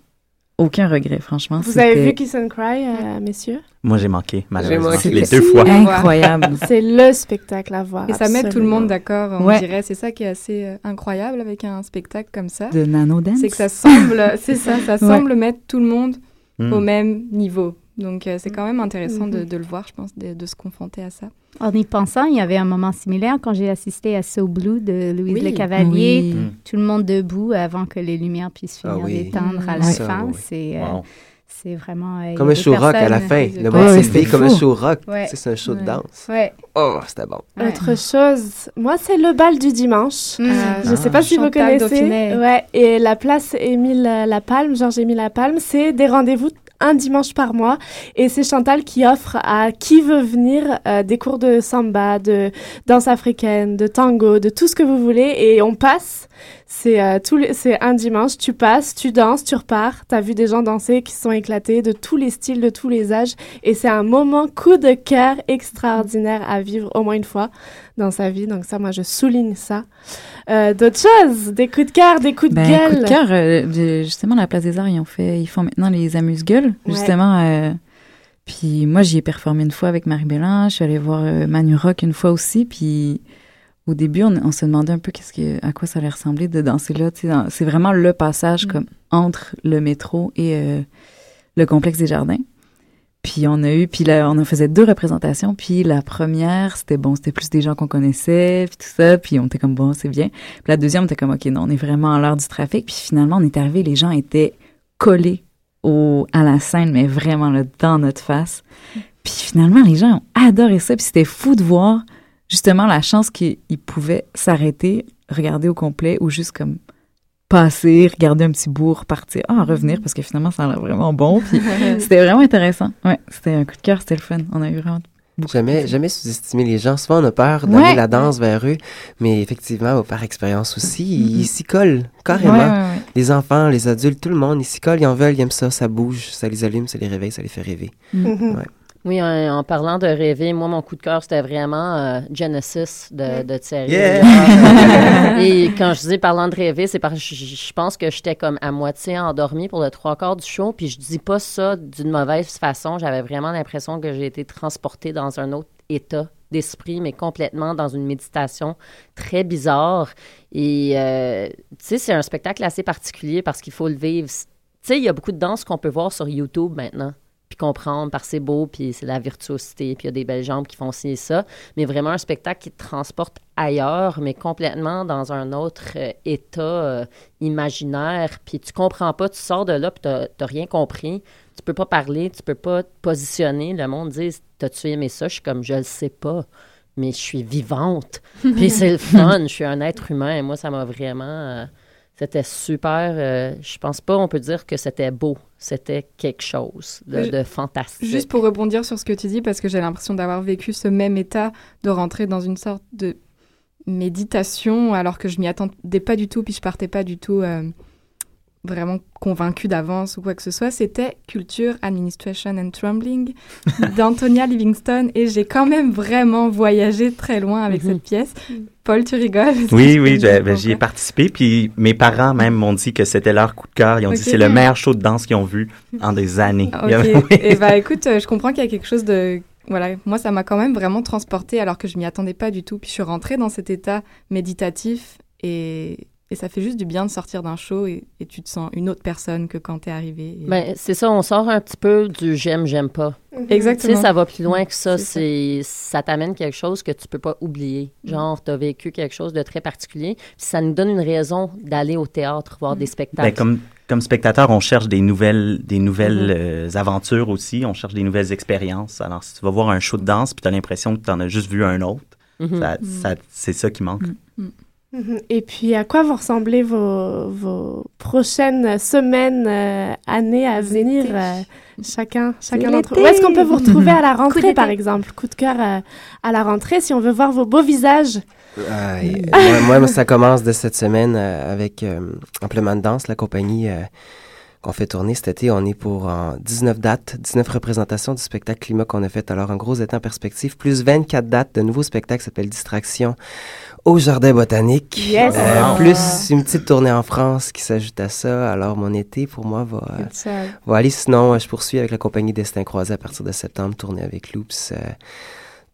aucun regret, franchement. Vous avez vu Kiss and Cry, euh, messieurs? Moi, j'ai manqué, malheureusement, manqué. les deux fois. Incroyable. c'est le spectacle à voir. Et ça met tout le monde d'accord, on ouais. dirait. C'est ça qui est assez euh, incroyable avec un spectacle comme ça. De Nano Dance. C'est que ça semble, c'est ça, ça semble ouais. mettre tout le monde mm. au même niveau. Donc, euh, c'est quand même intéressant mm -hmm. de, de, le voir, je pense, de, de, se confronter à ça. En y pensant, il y avait un moment similaire quand j'ai assisté à So Blue de Louise oui. Le Cavalier. Oui. Mm. Tout le monde debout avant que les lumières puissent finir ah, oui. d'éteindre à la fin. C'est euh, wow. c'est vraiment... Euh, comme un show rock à la fin. Le monde s'est fait comme un show rock. Ouais. C'est un show de danse. Ouais. Oh, c'était bon. Autre chose, moi, c'est le bal du dimanche. Mm. Euh, je ne sais pas si vous connaissez. Ouais. Et la place Émile Lapalme, Georges Émile Lapalme, c'est des rendez-vous un dimanche par mois. Et c'est Chantal qui offre à qui veut venir euh, des cours de samba, de danse africaine, de tango, de tout ce que vous voulez. Et on passe. C'est euh, c'est un dimanche, tu passes, tu danses, tu repars. Tu as vu des gens danser qui sont éclatés de tous les styles, de tous les âges. Et c'est un moment coup de cœur extraordinaire à vivre au moins une fois dans sa vie. Donc ça, moi, je souligne ça. Euh, D'autres choses, des coups de cœur, des coups de ben, gueule? Coups de cœur, euh, justement, la Place des Arts, ils, ont fait, ils font maintenant les amuse-gueules, justement. Euh, puis moi, j'y ai performé une fois avec Marie Bellin. Je suis allée voir Manu Rock une fois aussi. Puis au début, on, on se demandait un peu qu'est-ce que, à quoi ça allait ressembler de danser là. C'est vraiment le passage mm. comme entre le métro et le complexe des jardins. Puis on a eu, puis là, on en faisait deux représentations. Puis la première, c'était bon, c'était plus des gens qu'on connaissait, puis tout ça. Puis on était comme bon, c'est bien. Puis la deuxième, on était comme ok, non, on est vraiment à l'heure du trafic. Puis finalement, on est arrivé, les gens étaient collés au, à la scène, mais vraiment là, dans notre face. Puis finalement, les gens ont adoré ça. Puis c'était fou de voir justement la chance qu'ils pouvaient s'arrêter, regarder au complet ou juste comme passer, regarder un petit bout, repartir, ah, revenir parce que finalement ça a l'air vraiment bon. Puis c'était vraiment intéressant. Ouais, c'était un coup de cœur, c'était le fun. On a eu vraiment Jamais, jamais sous-estimer les gens. Souvent, on a peur d'amener ouais. la danse vers eux, mais effectivement, par expérience aussi, mm -hmm. ils s'y collent carrément. Ouais, ouais, les enfants, les adultes, tout le monde, ils s'y collent, ils en veulent, ils aiment ça, ça bouge, ça les allume, ça les réveille, ça les fait rêver. Mm -hmm. Oui, en, en, parlant de rêver, moi, mon coup de cœur, c'était vraiment euh, Genesis de, de Thierry. Yeah! Et quand je dis parlant de rêver, c'est parce que je, je, pense que j'étais comme à moitié endormie pour le trois quarts du show, puis je dis pas ça d'une mauvaise façon. J'avais vraiment l'impression que j'ai été transportée dans un autre état d'esprit, mais complètement dans une méditation très bizarre. Et, euh, tu sais, c'est un spectacle assez particulier parce qu'il faut le vivre. Tu sais, il y a beaucoup de danses qu'on peut voir sur YouTube maintenant puis comprendre par c'est beau, puis c'est la virtuosité, puis il y a des belles jambes qui font ci et ça, mais vraiment un spectacle qui te transporte ailleurs, mais complètement dans un autre euh, état euh, imaginaire, puis tu comprends pas, tu sors de là, puis t'as rien compris, tu peux pas parler, tu peux pas te positionner, le monde dit « t'as-tu aimé ça? » Je suis comme « je le sais pas » mais je suis vivante. Puis c'est le fun, je suis un être humain, et moi, ça m'a vraiment... C'était super. Euh, je pense pas on peut dire que c'était beau. C'était quelque chose de, de, fantastique. Juste pour rebondir sur ce que tu dis, parce que j'ai l'impression d'avoir vécu ce même état, de rentrer dans une sorte de méditation, alors que je m'y attendais pas du tout, puis je partais pas du tout euh, vraiment convaincue d'avance ou quoi que ce soit. C'était Culture, Administration and Trembling d'Antonia Livingston, et j'ai quand même vraiment voyagé très loin avec mm -hmm. cette pièce. Paul, tu rigoles? Oui, oui, ben, j'y ai participé. Puis mes parents même m'ont dit que c'était leur coup de cœur. Ils ont okay. dit c'est le meilleur show de danse qu'ils ont vu en des années. Ok. oui. Et bah écoute, je comprends qu'il y a quelque chose de voilà, moi ça m'a quand même vraiment transportée alors que je m'y attendais pas du tout. Puis je suis rentrée dans cet état méditatif et et ça fait juste du bien de sortir d'un show et, et tu te sens une autre personne que quand t'es arrivé. Et- Ben, c'est ça, on sort un petit peu du j'aime, j'aime pas. Tu Exactement. sais, ça va plus loin que ça. C'est ça. T'amène quelque chose que tu peux pas oublier. Genre, tu as vécu quelque chose de très particulier. Puis ça nous donne une raison d'aller au théâtre, voir des spectacles. Ben, comme, comme spectateur, on cherche des nouvelles, des nouvelles Mhm. euh, aventures aussi. On cherche des nouvelles expériences. Alors, si tu vas voir un show de danse puis tu as l'impression que tu en as juste vu un autre, Mhm. ça- ça- c'est ça qui manque. Mhm. Et puis, à quoi vont ressembler vos, vos prochaines semaines, euh, années à venir euh, Chacun, chacun d'entre vous? Où est-ce qu'on peut vous retrouver à la Coup rentrée, par exemple? Coup de cœur euh, à la rentrée, si on veut voir vos beaux visages. Moi, moi, ça commence de cette semaine euh, avec euh, Amplement de danse, la compagnie euh, qu'on fait tourner cet été. On est pour en 19 dates, 19 représentations du spectacle Climat qu'on a fait. Alors, en gros, c'est en perspective, plus 24 dates de nouveaux spectacles qui s'appelle Distraction au Jardin botanique. Yes! Euh, Wow. Plus une petite tournée en France qui s'ajoute à ça. Alors, mon été, pour moi, va, euh, va aller. Sinon, euh, je poursuis avec la compagnie Destin Croisé à partir de septembre, tournée avec Loops.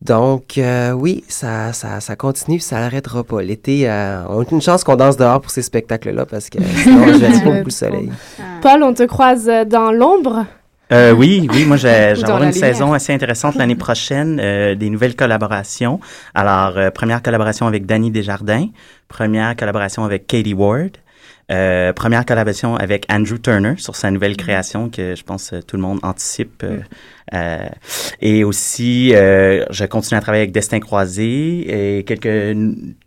Donc, euh, oui, ça, ça, ça continue, ça n'arrêtera pas. L'été, euh, on a une chance qu'on danse dehors pour ces spectacles-là parce que sinon, je pas beaucoup le soleil. Paul, on te croise euh, dans l'ombre? Euh, oui, oui, moi j'ai une lumière. saison assez intéressante l'année prochaine, euh, des nouvelles collaborations. Alors, euh, première collaboration avec Danny Desjardins, première collaboration avec Katie Ward, euh, première collaboration avec Andrew Turner sur sa nouvelle création que je pense euh, tout le monde anticipe. euh, euh, et aussi, euh, je continue à travailler avec Destin Croisé et quelques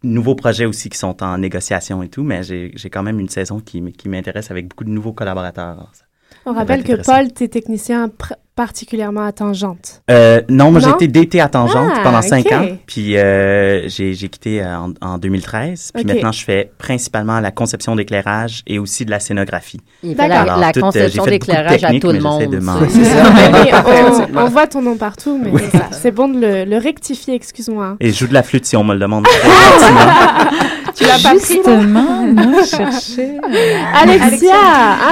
nouveaux projets aussi qui sont en négociation et tout, mais j'ai j'ai quand même une saison qui, qui m'intéresse avec beaucoup de nouveaux collaborateurs. On rappelle que. Paul, t'es technicien pr- particulièrement à tangente. Euh, non, moi j'ai été DT à Tangente Ah, pendant cinq ans, puis euh, j'ai j'ai quitté euh, en, en 2013. Puis maintenant, je fais principalement la conception d'éclairage et aussi de la scénographie. Il fait la, Alors, la tout, euh, conception d'éclairage à tout le monde. de ça. On, on voit ton nom partout, mais c'est bon de le, le rectifier, excuse-moi. Et je joue de la flûte si on me le demande. Tu l'as pas pris, non? Justement, moi, je cherchais. Alexia,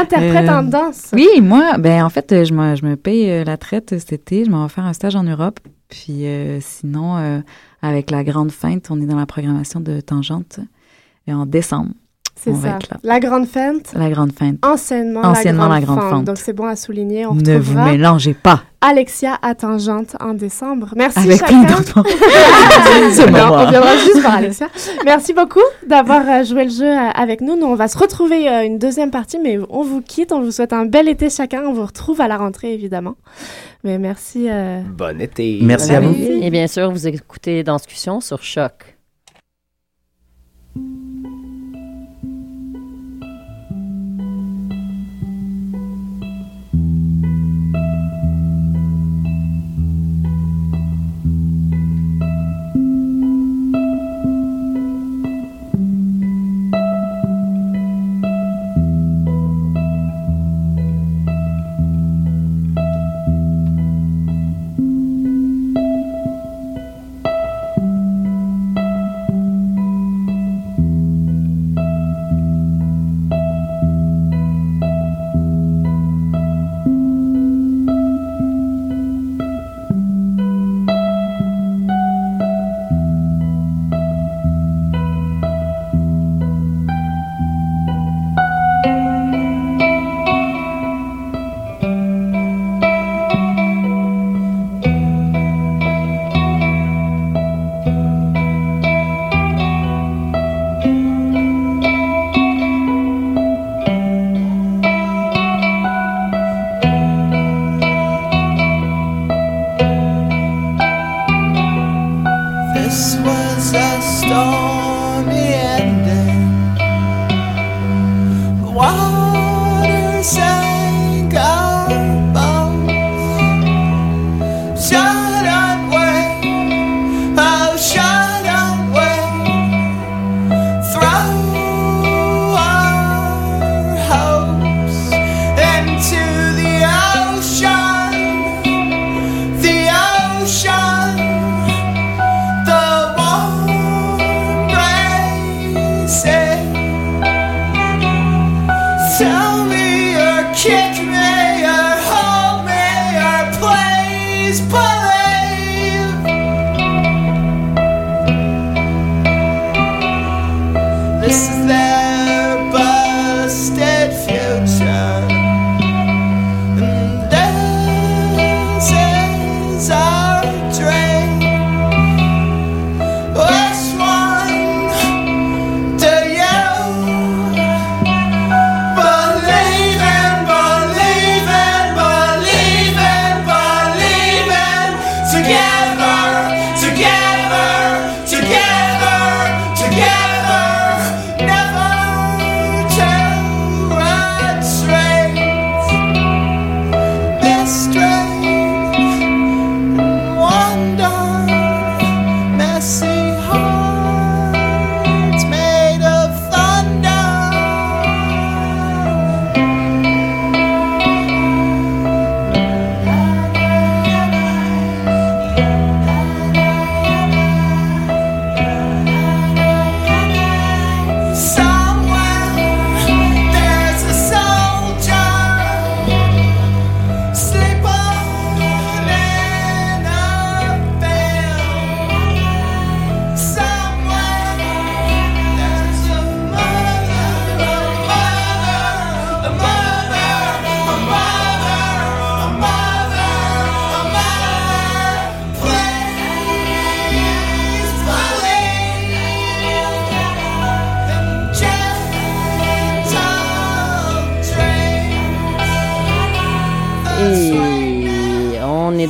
interprète Euh, en danse. Oui, moi, ben en fait, je me, je me paye euh, la traite cet été. Je m'en vais faire un stage en Europe. Puis euh, sinon, euh, avec la grande feinte, on est dans la programmation de Tangente en décembre. C'est ça. être là. La grande feinte, La grande feinte. anciennement, Anciennement la la grande, grande fente. fente. Donc c'est bon à souligner. On Ne vous mélangez pas. Alexia à tangente en décembre. Merci Avec chacun. moi. on viendra juste par Alexia. Merci beaucoup d'avoir euh, joué le jeu euh, avec nous. Nous, on va se retrouver euh, une deuxième partie, mais on vous quitte. On vous souhaite un bel été chacun. On vous retrouve à la rentrée, évidemment. Mais merci. euh, Bon été. Merci à vous. Et bien sûr, vous écoutez dans discussion sur Choc.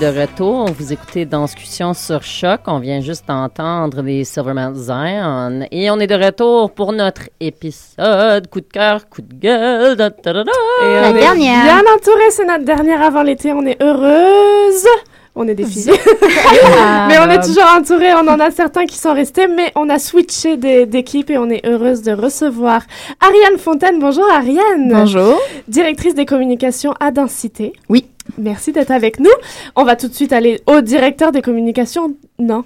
De retour. Vous écoutez Danscussion sur Choc. On vient juste d'entendre les Silvermount Zion. Et on est de retour pour notre épisode coup de cœur, coup de gueule. da, da, da, da. Et La on est dernière. Bien entouré, c'est notre dernière avant l'été. On est heureuse. On est des filles. Ah, mais on est toujours entouré. On en a certains qui sont restés, mais on a switché d'équipe et on est heureuse de recevoir Ariane Fontaine. Bonjour Ariane. Bonjour. Directrice des communications à Densité. Oui. Merci d'être avec nous. On va tout de suite aller au directeur des communications, non,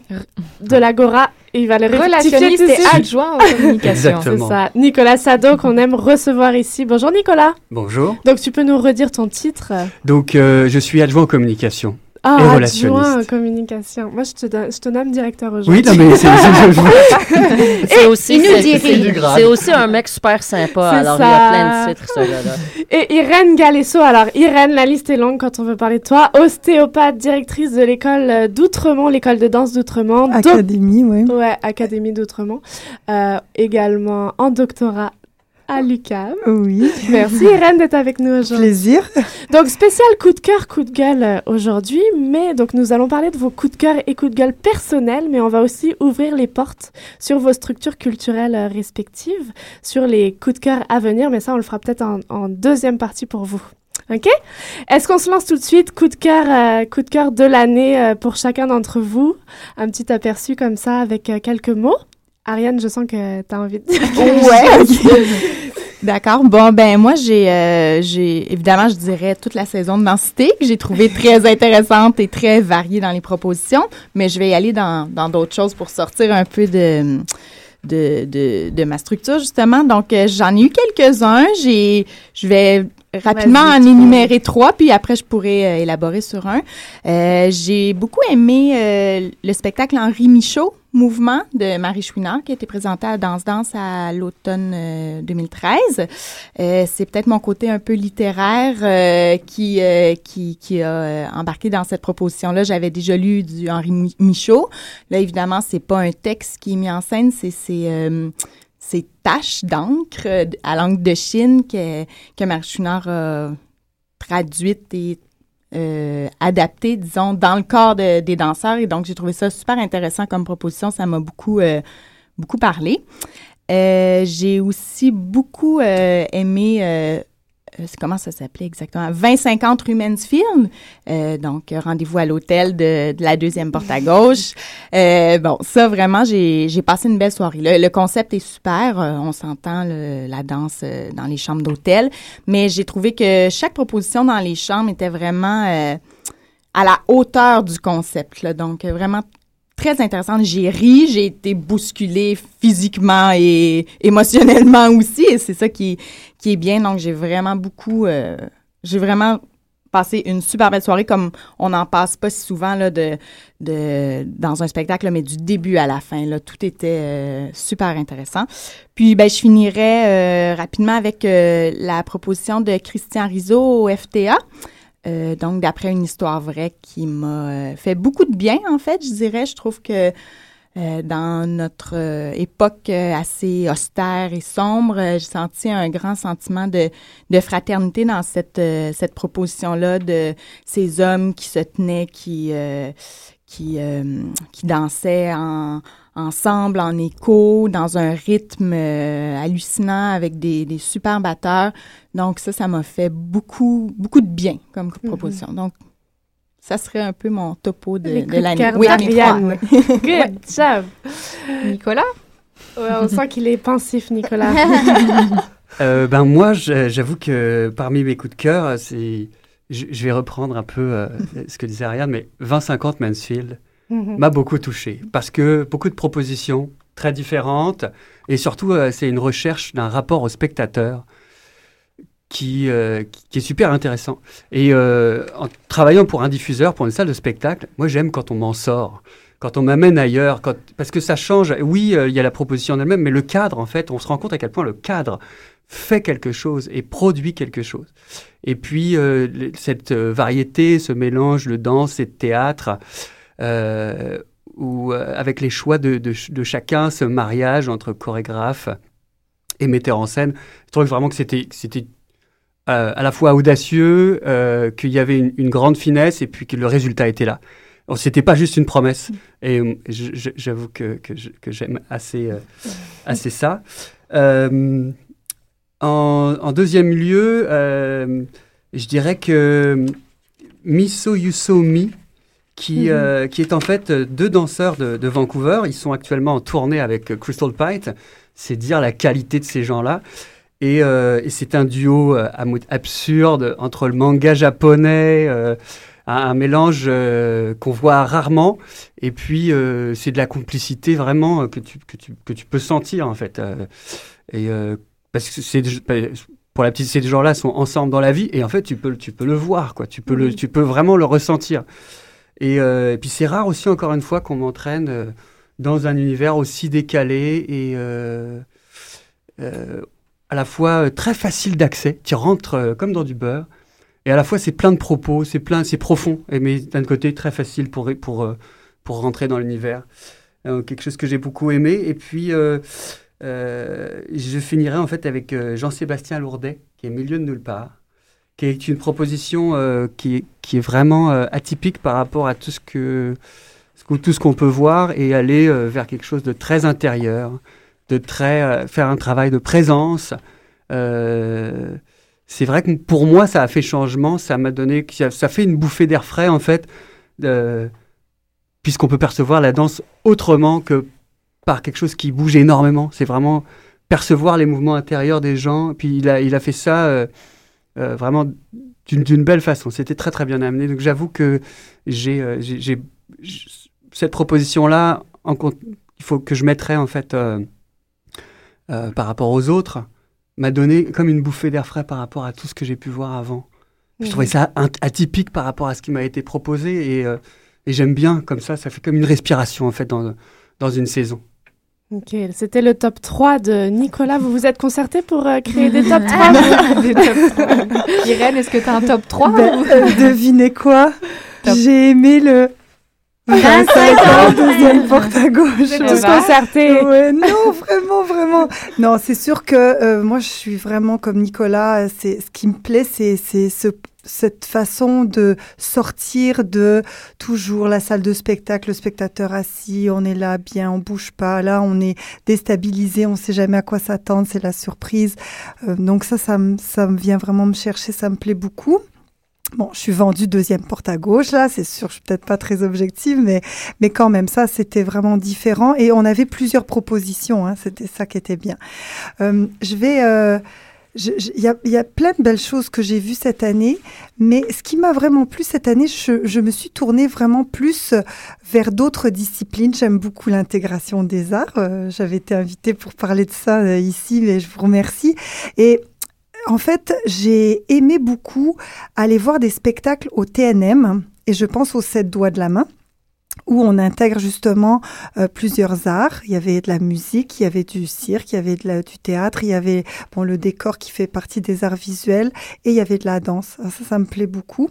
de l'Agora. Il va le Relationniste et adjoint aux communications. C'est ça. Nicolas Sado qu'on aime recevoir ici. Bonjour Nicolas. Bonjour. Donc tu peux nous redire ton titre Donc, euh, je suis adjoint en communication. Ah, Et adjoint relationniste. en communication. Moi, je te, donne- je te nomme directeur aujourd'hui. Oui, non, mais c'est- c'est- je- C'est aussi, il nous c'est- dirige. c'est- c'est aussi un mec super sympa. C'est Alors, ça. il y a plein de titres, ce gars-là. Et Irène Galesso. Alors, Irène, la liste est longue quand on veut parler de toi. Ostéopathe, directrice de l'école euh, d'Outremont, l'école de danse d'Outremont. Académie, oui. Ouais, Académie d'Outremont. Euh, également en doctorat à l'UQAM. Oui. Merci Irène d'être avec nous aujourd'hui. Plaisir. Donc spécial coup de cœur, coup de gueule euh, aujourd'hui, mais donc nous allons parler de vos coups de cœur et coups de gueule personnels, mais on va aussi ouvrir les portes sur vos structures culturelles euh, respectives, sur les coups de cœur à venir, mais ça on le fera peut-être en, en deuxième partie pour vous. Ok? Est-ce qu'on se lance tout de suite coup de cœur, euh, coup de cœur de l'année euh, pour chacun d'entre vous? Un petit aperçu comme ça avec euh, quelques mots. Ariane, je sens que tu as envie de dire Ouais. D'accord. Bon, ben moi, j'ai, euh, j'ai évidemment, je dirais toute la saison de densité que j'ai trouvé très intéressante et très variée dans les propositions, mais je vais y aller dans, dans d'autres choses pour sortir un peu de, de, de, de ma structure, justement. Donc, euh, j'en ai eu quelques-uns. J'ai, je vais rapidement en énumérer trois, puis après, je pourrais euh, élaborer sur un. Euh, j'ai beaucoup aimé euh, le spectacle Henri Michaud, Mouvement de Marie Chouinard, qui a été présenté à Danse Danse à l'automne euh, 2013. Euh, c'est peut-être mon côté un peu littéraire euh, qui, euh, qui, a euh, embarqué dans cette proposition-là. J'avais déjà lu du Henri Mi- Michaud. Là, évidemment, c'est pas un texte qui est mis en scène, c'est euh, ces taches d'encre euh, à l'encre de Chine que, que Marie Chouinard a traduite et euh, adapté, disons, dans le corps de- des danseurs. Et donc, j'ai trouvé ça super intéressant comme proposition. Ça m'a beaucoup, euh, beaucoup parlé. Euh, j'ai aussi beaucoup euh, aimé, euh, comment ça s'appelait exactement? 2050 rue Mansfield. Euh, donc, euh, rendez-vous à l'hôtel de, de la deuxième porte à gauche. Euh, bon, ça, vraiment, j'ai passé une belle soirée. Le, le concept est super. Euh, on s'entend la danse euh, dans les chambres d'hôtel. Mais j'ai trouvé que chaque proposition dans les chambres était vraiment euh, à la hauteur du concept. là. Donc, euh, vraiment très intéressante. J'ai ri, j'ai été bousculée physiquement et émotionnellement aussi. Et c'est ça qui, est bien. Donc, j'ai vraiment beaucoup... euh, j'ai vraiment passé une super belle soirée comme on n'en passe pas si souvent là, de, de, dans un spectacle, mais du début à la fin. Là, tout était euh, super intéressant. Puis, ben, je finirais euh, rapidement avec la proposition de Christian Rizzo au FTA. Euh, donc, d'après une histoire vraie qui m'a euh, fait beaucoup de bien, en fait, je dirais. Je trouve que euh, dans notre époque assez austère et sombre, j'ai senti un grand sentiment de, de fraternité dans cette, cette proposition-là de ces hommes qui se tenaient, qui, qui, qui dansaient en, ensemble, en écho, dans un rythme euh, hallucinant avec des, des super batteurs. Donc ça, ça m'a fait beaucoup, beaucoup de bien comme proposition. Donc, ça serait un peu mon topo de, de l'année. cœur Oui, oui. Good job. Nicolas? Ouais, on sent qu'il est pensif, Nicolas. Euh, ben moi, j'avoue que parmi mes coups de cœur, c'est, je, je vais reprendre un peu euh, ce que disait Ariane, mais 2050 Mansfield Mhm. m'a beaucoup touché parce que beaucoup de propositions très différentes et surtout euh, c'est une recherche d'un rapport au spectateur qui, euh, qui, est super intéressant. Et euh, en travaillant pour un diffuseur, pour une salle de spectacle, moi j'aime quand on m'en sort, quand on m'amène ailleurs, quand, parce que ça change. Oui, il y a la proposition en elle-même, mais le cadre, en fait, on se rend compte à quel point le cadre fait quelque chose et produit quelque chose. Et puis, cette variété, ce mélange de danse et de théâtre, euh, où, euh, avec les choix de, de ch- de chacun, ce mariage entre chorégraphe et metteur en scène, je trouve vraiment que c'était, euh, à la fois audacieux, euh, qu'il y avait une, une grande finesse et puis que le résultat était là. C'était pas juste une promesse. Et euh, j'avoue que, que j'aime assez, euh, assez ça. En, en deuxième lieu, je dirais que Miso Yuso Mi, qui, Mhm. euh, qui est en fait euh, deux danseurs de, de Vancouver. Ils sont actuellement en tournée avec euh, Crystal Pite. C'est dire la qualité de ces gens-là. Et, euh, et c'est un duo absurde entre le manga japonais, euh, un, un mélange qu'on voit rarement, et puis c'est de la complicité vraiment que tu, que tu, que tu peux sentir en fait. Et parce que c'est pour la petite, ces gens-là sont ensemble dans la vie, et en fait tu peux, le- tu peux le voir, quoi. Tu peux, le, tu peux vraiment le ressentir. Et, euh, et puis c'est rare aussi, encore une fois, qu'on m'entraîne euh, dans un univers aussi décalé et euh, à la fois très facile d'accès. Tu rentres comme dans du beurre. Et à la fois, c'est plein de propos, c'est plein, c'est profond, mais d'un côté très facile pour pour pour rentrer dans l'univers. Quelque chose que j'ai beaucoup aimé. Et puis je finirai en fait avec Jean-Sébastien Lourdet, qui est Milieu de nulle part, qui est une proposition euh, qui qui est vraiment euh, atypique par rapport à tout ce que tout ce qu'on peut voir et aller euh, vers quelque chose de très intérieur, de très faire un travail de présence. C'est vrai que pour moi, ça a fait changement, ça m'a donné, ça fait une bouffée d'air frais en fait, puisqu'on peut percevoir la danse autrement que par quelque chose qui bouge énormément. C'est vraiment percevoir les mouvements intérieurs des gens. Puis il a, il a fait ça euh, vraiment d'une belle façon. C'était très très bien amené. Donc j'avoue que j'ai euh, cette proposition-là, en compte- il faut que je mettrais en fait euh, euh, par rapport aux autres, m'a donné comme une bouffée d'air frais par rapport à tout ce que j'ai pu voir avant. Je trouvais ça atypique par rapport à ce qui m'a été proposé et, euh, et j'aime bien comme ça, ça fait comme une respiration en fait dans, dans une saison. Ok, c'était le top 3 de Nicolas. Vous vous êtes concerté pour euh, créer des top 3 vous Des top 3. Irène, est-ce que tu as un top 3 Ben, ou- euh, devinez quoi? J'ai aimé le 25 ans, deuxième porte à gauche. Vous êtes tous concertés. Ouais, non, vraiment, vraiment. Non, c'est sûr que euh, moi, je suis vraiment comme Nicolas. C'est ce qui me plaît, c'est c'est ce cette façon de sortir de toujours la salle de spectacle, le spectateur assis, on est là bien, on bouge pas. Là, on est déstabilisé, on sait jamais à quoi s'attendre, c'est la surprise. Euh, donc ça, ça me vient vraiment me chercher, ça me plaît beaucoup. Bon, je suis vendue deuxième porte à gauche, là, c'est sûr, je suis peut-être pas très objective, mais, mais quand même, ça, c'était vraiment différent. Et on avait plusieurs propositions, hein, c'était ça qui était bien. Euh, je vais... euh, Il y, a, plein de belles choses que j'ai vues cette année, mais ce qui m'a vraiment plu cette année, je, je me suis tournée vraiment plus vers d'autres disciplines. J'aime beaucoup l'intégration des arts. Euh, J'avais été invitée pour parler de ça euh, ici, mais je vous remercie. Et en fait, j'ai aimé beaucoup aller voir des spectacles au TNM, et je pense aux sept doigts de la main où on intègre justement euh, plusieurs arts. Il y avait de la musique, il y avait du cirque, il y avait du théâtre, il y avait bon le décor qui fait partie des arts visuels et il y avait de la danse. Ça, ça me plaît beaucoup.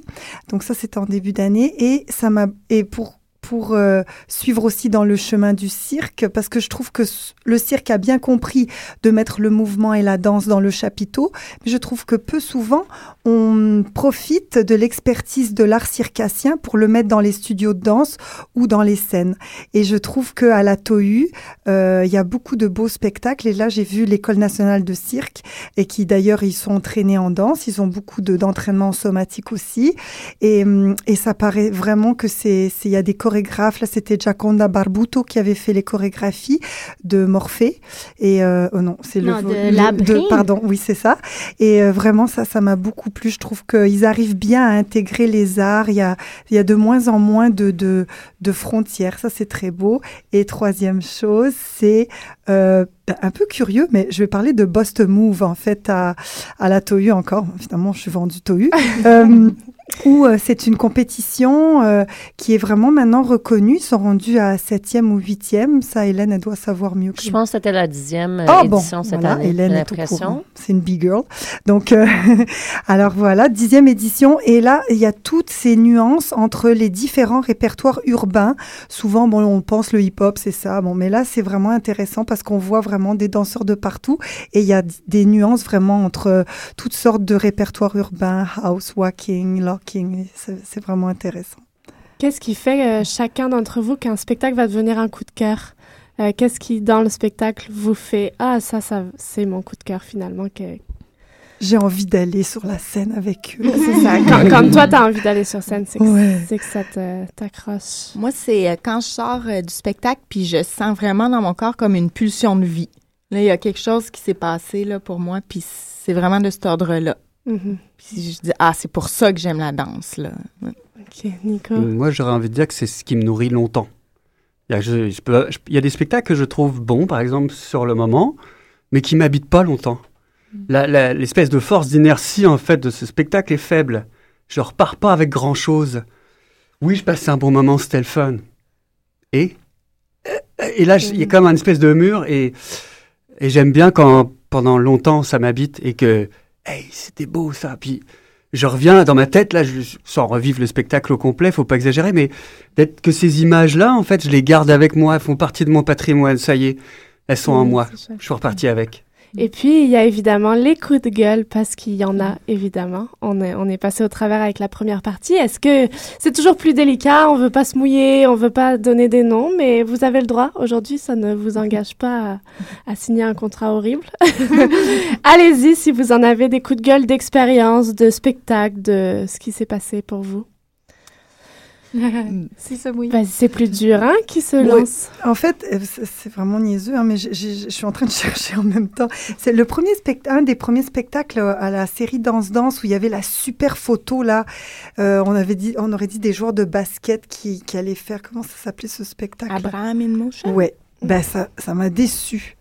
Donc ça, c'était en début d'année et ça m'a et pour pour euh, suivre aussi dans le chemin du cirque, parce que je trouve que le cirque a bien compris de mettre le mouvement et la danse dans le chapiteau, mais je trouve que peu souvent on profite de l'expertise de l'art circassien pour le mettre dans les studios de danse ou dans les scènes. Et je trouve que à la TOU, euh, il y a beaucoup de beaux spectacles. Et là, j'ai vu l'école nationale de cirque, et qui d'ailleurs ils sont entraînés en danse. Ils ont beaucoup de d'entraînement somatique aussi. Et, hum, et ça paraît vraiment que c'est il y a des chorégraphes. Là, c'était Giaconda Barbuto qui avait fait les chorégraphies de Morphée. Et euh, oh non, c'est le, de pardon, oui, c'est ça. Et euh, vraiment, ça, ça m'a beaucoup plu. Je trouve qu'ils arrivent bien à intégrer les arts. Il y a, il y a de moins en moins de, de, de frontières. Ça, c'est très beau. Et troisième chose, c'est euh, ben, un peu curieux, mais je vais parler de Bust Move, en fait, à, à la TOU encore. Finalement, je suis vendue TOU. Euh, où euh, c'est une compétition euh, qui est vraiment maintenant reconnue. Ils sont rendus à septième ou huitième. Ça, Hélène, elle doit savoir mieux que Je pense que c'était la dixième euh, Ah, bon, édition cette voilà, année. Hélène j'ai est au l'impression. courant. C'est une big girl. Donc, euh, alors voilà, dixième édition. Et là, il y a toutes ces nuances entre les différents répertoires urbains. Souvent, bon, on pense le hip-hop, c'est ça. Bon, mais là, c'est vraiment intéressant parce qu'on voit vraiment des danseurs de partout. Et il y a des nuances vraiment entre toutes sortes de répertoires urbains, house, walking, locking. C'est vraiment intéressant. Qu'est-ce qui fait euh, chacun d'entre vous qu'un spectacle va devenir un coup de cœur? Euh, Qu'est-ce qui, dans le spectacle, vous fait Ah, ça, ça c'est mon coup de cœur finalement que... J'ai envie d'aller sur la scène avec eux. C'est ça. Quand, quand toi, tu as envie d'aller sur scène, c'est que, Ouais. c'est que ça t'accroche. Moi, c'est euh, quand je sors euh, du spectacle, puis je sens vraiment dans mon corps comme une pulsion de vie. Là, il y a quelque chose qui s'est passé là, pour moi, puis c'est vraiment de cet ordre-là. Puis je dis, ah, c'est pour ça que j'aime la danse. Là. Ok, Nico. Moi, j'aurais envie de dire que c'est ce qui me nourrit longtemps. Il y, a, je- je peux- je- il y a des spectacles que je trouve bons, par exemple, sur le moment, mais qui m'habitent pas longtemps. La- la- L'espèce de force d'inertie, en fait, de ce spectacle est faible. Je repars pas avec grand-chose. Oui, je passais un bon moment, c'était le fun. Et Et là, il y a comme un espèce de mur, et, et j'aime bien quand, pendant longtemps, ça m'habite, et que, hey, c'était beau, ça. Puis, je reviens dans ma tête, là, je, sans revivre le spectacle au complet, faut pas exagérer, mais d'être que ces images-là, en fait, je les garde avec moi, elles font partie de mon patrimoine, ça y est, elles sont en moi. Je suis reparti avec. Et puis, il y a évidemment les coups de gueule, parce qu'il y en a, évidemment. On est, on est passé au travers avec la première partie. Est-ce que c'est toujours plus délicat? On veut pas se mouiller, on veut pas donner des noms, mais vous avez le droit. Aujourd'hui, ça ne vous engage pas à, à signer un contrat horrible. Allez-y si vous en avez des coups de gueule d'expérience, de spectacle, de ce qui s'est passé pour vous. si ça mouille. Vas-y, c'est plus dur, hein, qui se lance. En fait, euh, c'est vraiment niaiseux, hein, mais je suis en train de chercher en même temps. C'est le premier spect- un des premiers spectacles euh, à la série Danse Danse où il y avait la super photo là. Euh, on avait dit, on aurait dit des joueurs de basket qui, qui allaient faire. Comment ça s'appelait ce spectacle? Abraham in Motion? Ouais. Ben ça, ça m'a déçu.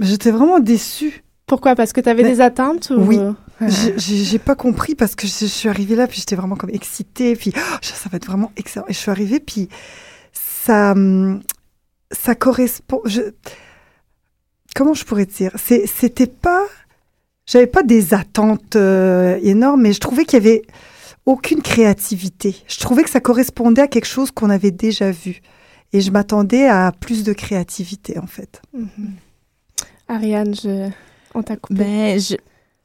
J'étais vraiment déçue. Pourquoi? Parce que tu avais Mais- des attentes ou... Oui. J'ai- pas compris parce que je, je suis arrivée là, puis j'étais vraiment comme excitée, puis oh, ça va être vraiment excellent. Et je suis arrivée, puis ça, hum, ça correspond. Je, comment je pourrais dire? C'était pas. J'avais pas des attentes euh, énormes, mais je trouvais qu'il y avait aucune créativité. Je trouvais que ça correspondait à quelque chose qu'on avait déjà vu. Et je m'attendais à plus de créativité, en fait. Mhm. Ariane, je... on t'a coupé. Ben, je-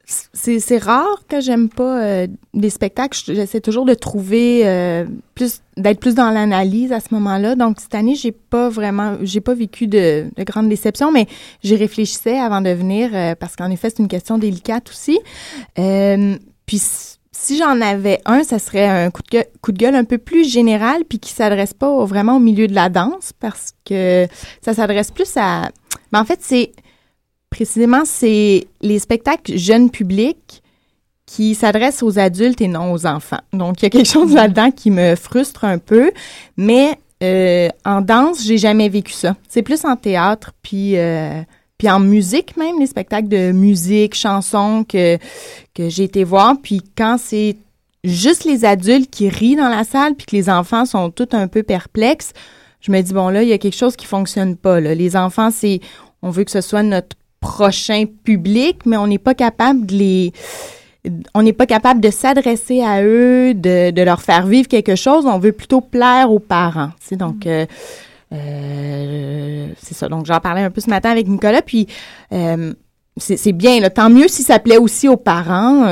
c'est rare que j'aime pas euh, des spectacles. J'essaie toujours de trouver euh, plus, d'être plus dans l'analyse à ce moment-là. Donc cette année, j'ai pas vraiment, j'ai pas vécu de, de grandes déceptions, mais j'y réfléchissais avant de venir euh, parce qu'en effet, c'est une question délicate aussi. Puis si j'en avais un, ça serait un coup de, gueule, coup de gueule un peu plus général, puis qui s'adresse pas vraiment au milieu de la danse, parce que ça s'adresse plus à... Ben, en fait, c'est précisément, c'est les spectacles jeunes publics qui s'adressent aux adultes et non aux enfants. Donc, il y a quelque chose là-dedans qui me frustre un peu, mais euh, en danse, j'ai jamais vécu ça. C'est plus en théâtre, puis euh, puis en musique même, les spectacles de musique, chansons que que j'ai été voir. Puis quand c'est juste les adultes qui rient dans la salle, puis que les enfants sont tous un peu perplexes, je me dis bon là, il y a quelque chose qui fonctionne pas. Là. Les enfants, c'est on veut que ce soit notre prochain public, mais on n'est pas capable de les on n'est pas capable de s'adresser à eux, de, de leur faire vivre quelque chose. On veut plutôt plaire aux parents. Tu sais, donc, euh, euh, c'est ça. Donc, j'en parlais un peu ce matin avec Nicolas. Puis, euh, c'est bien. Là. Tant mieux si ça plaît aussi aux parents.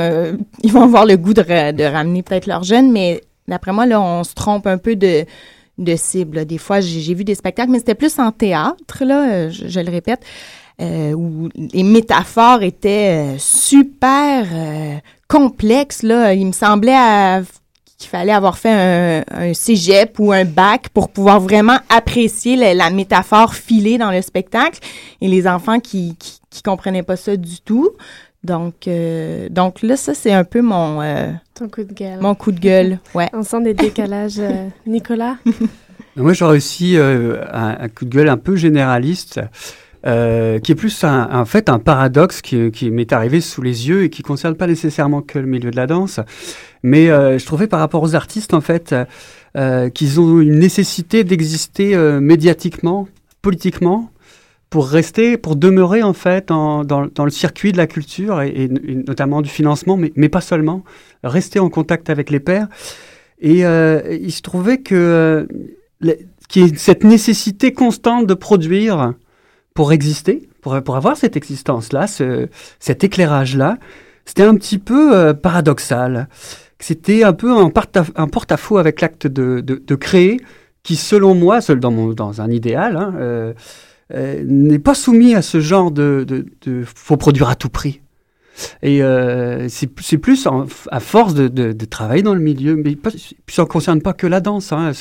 Ils vont avoir le goût de, de ramener peut-être leurs jeunes, mais d'après moi, là, on se trompe un peu de, de cible. là. Des fois, j'ai vu des spectacles, mais c'était plus en théâtre, là, je, je le répète, euh, où les métaphores étaient euh, super euh, complexes. Là. Il me semblait à- qu'il fallait avoir fait un, un cégep ou un bac pour pouvoir vraiment apprécier la, la métaphore filée dans le spectacle. Et les enfants qui, qui, qui comprenaient pas ça du tout. Donc, euh, donc là, ça, c'est un peu mon, euh, Ton coup de gueule. mon coup de gueule. Ouais. On sent des décalages. euh, Nicolas Moi, j'aurais aussi euh, un, un coup de gueule un peu généraliste. Euh, qui est plus un, en fait un paradoxe qui, qui m'est arrivé sous les yeux et qui concerne pas nécessairement que le milieu de la danse, mais euh, je trouvais par rapport aux artistes en fait euh, qu'ils ont une nécessité d'exister euh, médiatiquement, politiquement, pour rester, pour demeurer en fait en- dans, le circuit de la culture et, et- notamment du financement, mais, mais pas seulement, rester en contact avec les pairs. Et euh, il se trouvait que euh, qu'il y ait cette nécessité constante de produire pour exister, pour, pour avoir cette existence-là, ce- cet éclairage-là, c'était un petit peu euh, paradoxal. C'était un peu un, porte- un porte-à-faux avec l'acte de, de- créer, qui, selon moi, seul dans, mon, dans un idéal, hein, euh, euh, n'est pas soumis à ce genre de, de, de faut produire à tout prix. Et c'est plus à force de, travailler dans le milieu, mais ça ne concerne pas que la danse. hein,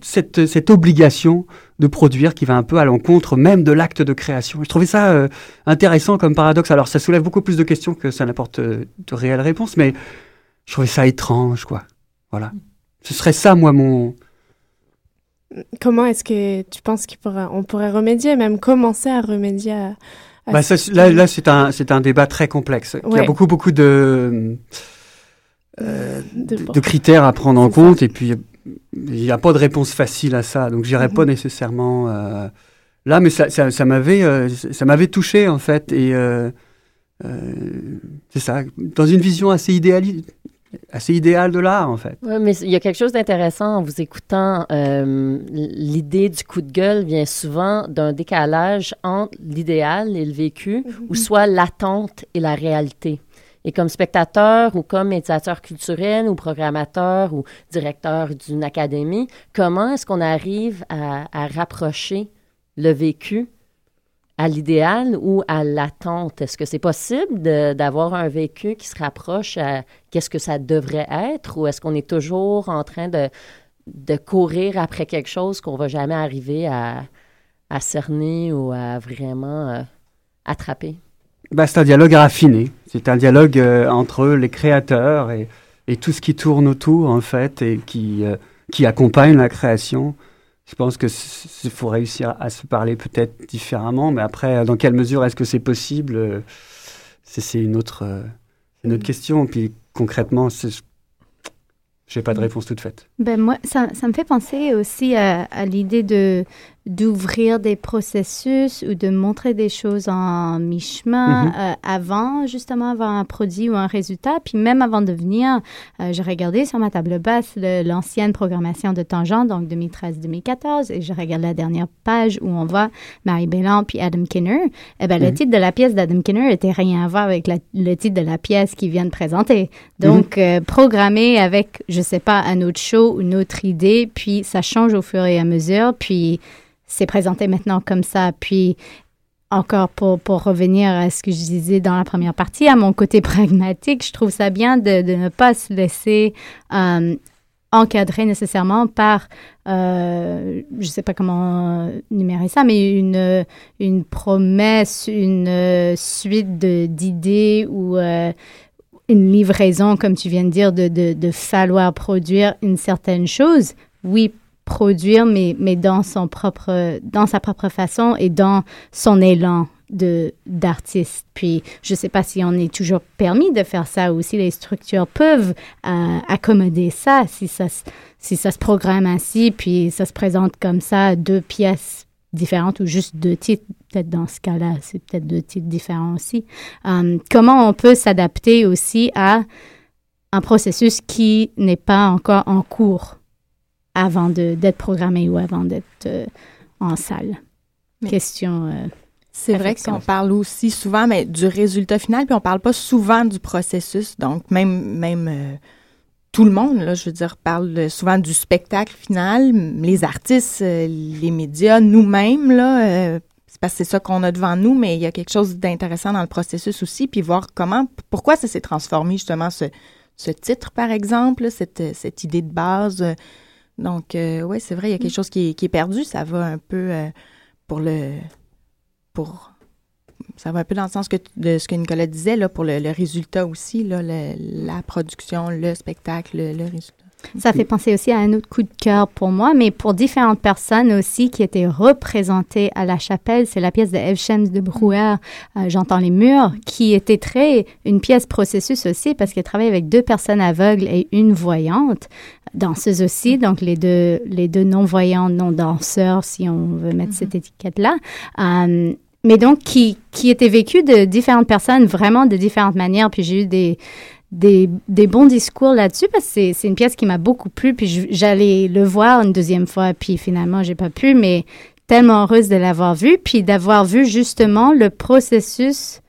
cette, cette obligation de produire qui va un peu à l'encontre même de l'acte de création. Je trouvais ça euh, intéressant comme paradoxe. Alors ça soulève beaucoup plus de questions que ça n'apporte euh, de réelles réponses, mais je trouvais ça étrange, quoi. Voilà. Ce serait ça, moi, mon... Comment est-ce que tu penses qu'on pourrait, remédier, même commencer à remédier à, à Bah, ça, là, là c'est un, c'est un débat très complexe. Il y a beaucoup, beaucoup de, euh, De- de, de critères à prendre en compte, et puis il n'y a pas de réponse facile à ça. Donc, j'irai pas nécessairement euh, là, mais ça, ça, ça m'avait, euh, ça m'avait touché en fait, et euh, euh, c'est ça, dans une vision assez idéaliste, assez idéale de l'art en fait. Oui, mais il y a quelque chose d'intéressant en vous écoutant. Euh, L'idée du coup de gueule vient souvent d'un décalage entre l'idéal et le vécu, ou soit l'attente et la réalité. Et comme spectateur ou comme médiateur culturel ou programmateur ou directeur d'une académie, comment est-ce qu'on arrive à, rapprocher le vécu à l'idéal ou à l'attente? Est-ce que c'est possible d'avoir un vécu qui se rapproche à qu'est-ce que ça devrait être ou est-ce qu'on est toujours en train de, courir après quelque chose qu'on va jamais arriver à, à cerner ou à vraiment euh, attraper? Bah, c'est un dialogue raffiné. C'est un dialogue euh, entre les créateurs et, tout ce qui tourne autour, en fait, et qui, euh, accompagne la création. Je pense que il faut réussir à se parler peut-être différemment, mais après, dans quelle mesure est-ce que c'est possible euh, C'est une autre, question. Puis concrètement, c'est- j'ai pas de réponse toute faite. Ben moi, ça, me fait penser aussi à l'idée de d'ouvrir des processus ou de montrer des choses en mi-chemin Mhm. euh, avant, justement, avant un produit ou un résultat. Puis même avant de venir, euh, j'ai regardé sur ma table basse l'ancienne programmation de Tangent, donc 2013-2014, et je regarde la dernière page où on voit Marie Bélan puis Adam Kinner. Eh ben, le Mhm. titre de la pièce d'Adam Kinner était rien à voir avec la- le titre de la pièce qu'il vient de présenter. Donc, euh, programmer avec, je sais pas, un autre show, une autre idée, puis ça change au fur et à mesure, puis c'est présenté maintenant comme ça, puis encore pour, pour revenir à ce que je disais dans la première partie, à mon côté pragmatique, je trouve ça bien de, ne pas se laisser euh, encadrer nécessairement par, euh, je sais pas comment numérer ça, mais une, une promesse, une euh, suite d'idées ou une livraison, comme tu viens de dire, de, de, de falloir produire une certaine chose. Oui, produire, mais, mais dans, son propre, dans sa propre façon et dans son élan de d'artiste. Puis, je ne sais pas si on est toujours permis de faire ça ou si les structures peuvent euh, accommoder ça, si ça, si ça se programme ainsi, puis ça se présente comme ça, deux pièces différentes ou juste deux titres. Peut-être dans ce cas-là, c'est peut-être deux titres différents aussi. Euh, comment on peut s'adapter aussi à un processus qui n'est pas encore en cours? Avant d'être programmé ou avant d'être euh, en salle. Question. euh, C'est vrai qu'on parle aussi souvent mais, du résultat final, puis on parle pas souvent du processus. Donc, même, même euh, tout le monde, là, je veux dire, parle souvent du spectacle final. Les artistes, les médias, nous-mêmes, là, c'est parce que c'est ça qu'on a devant nous, mais il y a quelque chose d'intéressant dans le processus aussi, puis voir comment, pourquoi ça s'est transformé, justement, ce, ce titre, par exemple, cette, cette idée de base. Euh, Donc, oui, c'est vrai, il y a quelque chose qui est, qui est perdu. Ça va un peu euh, pour le. pour Ça va un peu dans le sens que, de ce que Nicolas disait, là, pour le, le résultat aussi, là, le- la production, le spectacle, le, le résultat. Ça fait penser aussi à un autre coup de cœur pour moi, mais pour différentes personnes aussi qui étaient représentées à la chapelle. C'est la pièce de Evshems de Brouwer, euh, J'entends les murs, qui était très une pièce processus aussi parce qu'elle travaille avec deux personnes aveugles et une voyante, danseuse aussi, donc les deux, les deux non-voyants, non-danseurs, si on veut mettre cette étiquette-là. Euh, mais donc qui, qui était vécu de différentes personnes, vraiment de différentes manières. Puis j'ai eu des, des, des bons discours là-dessus parce que c'est- une pièce qui m'a beaucoup plu. Puis j'allais le voir une deuxième fois, puis finalement, j'ai pas pu, mais tellement heureuse de l'avoir vu, puis d'avoir vu justement le processus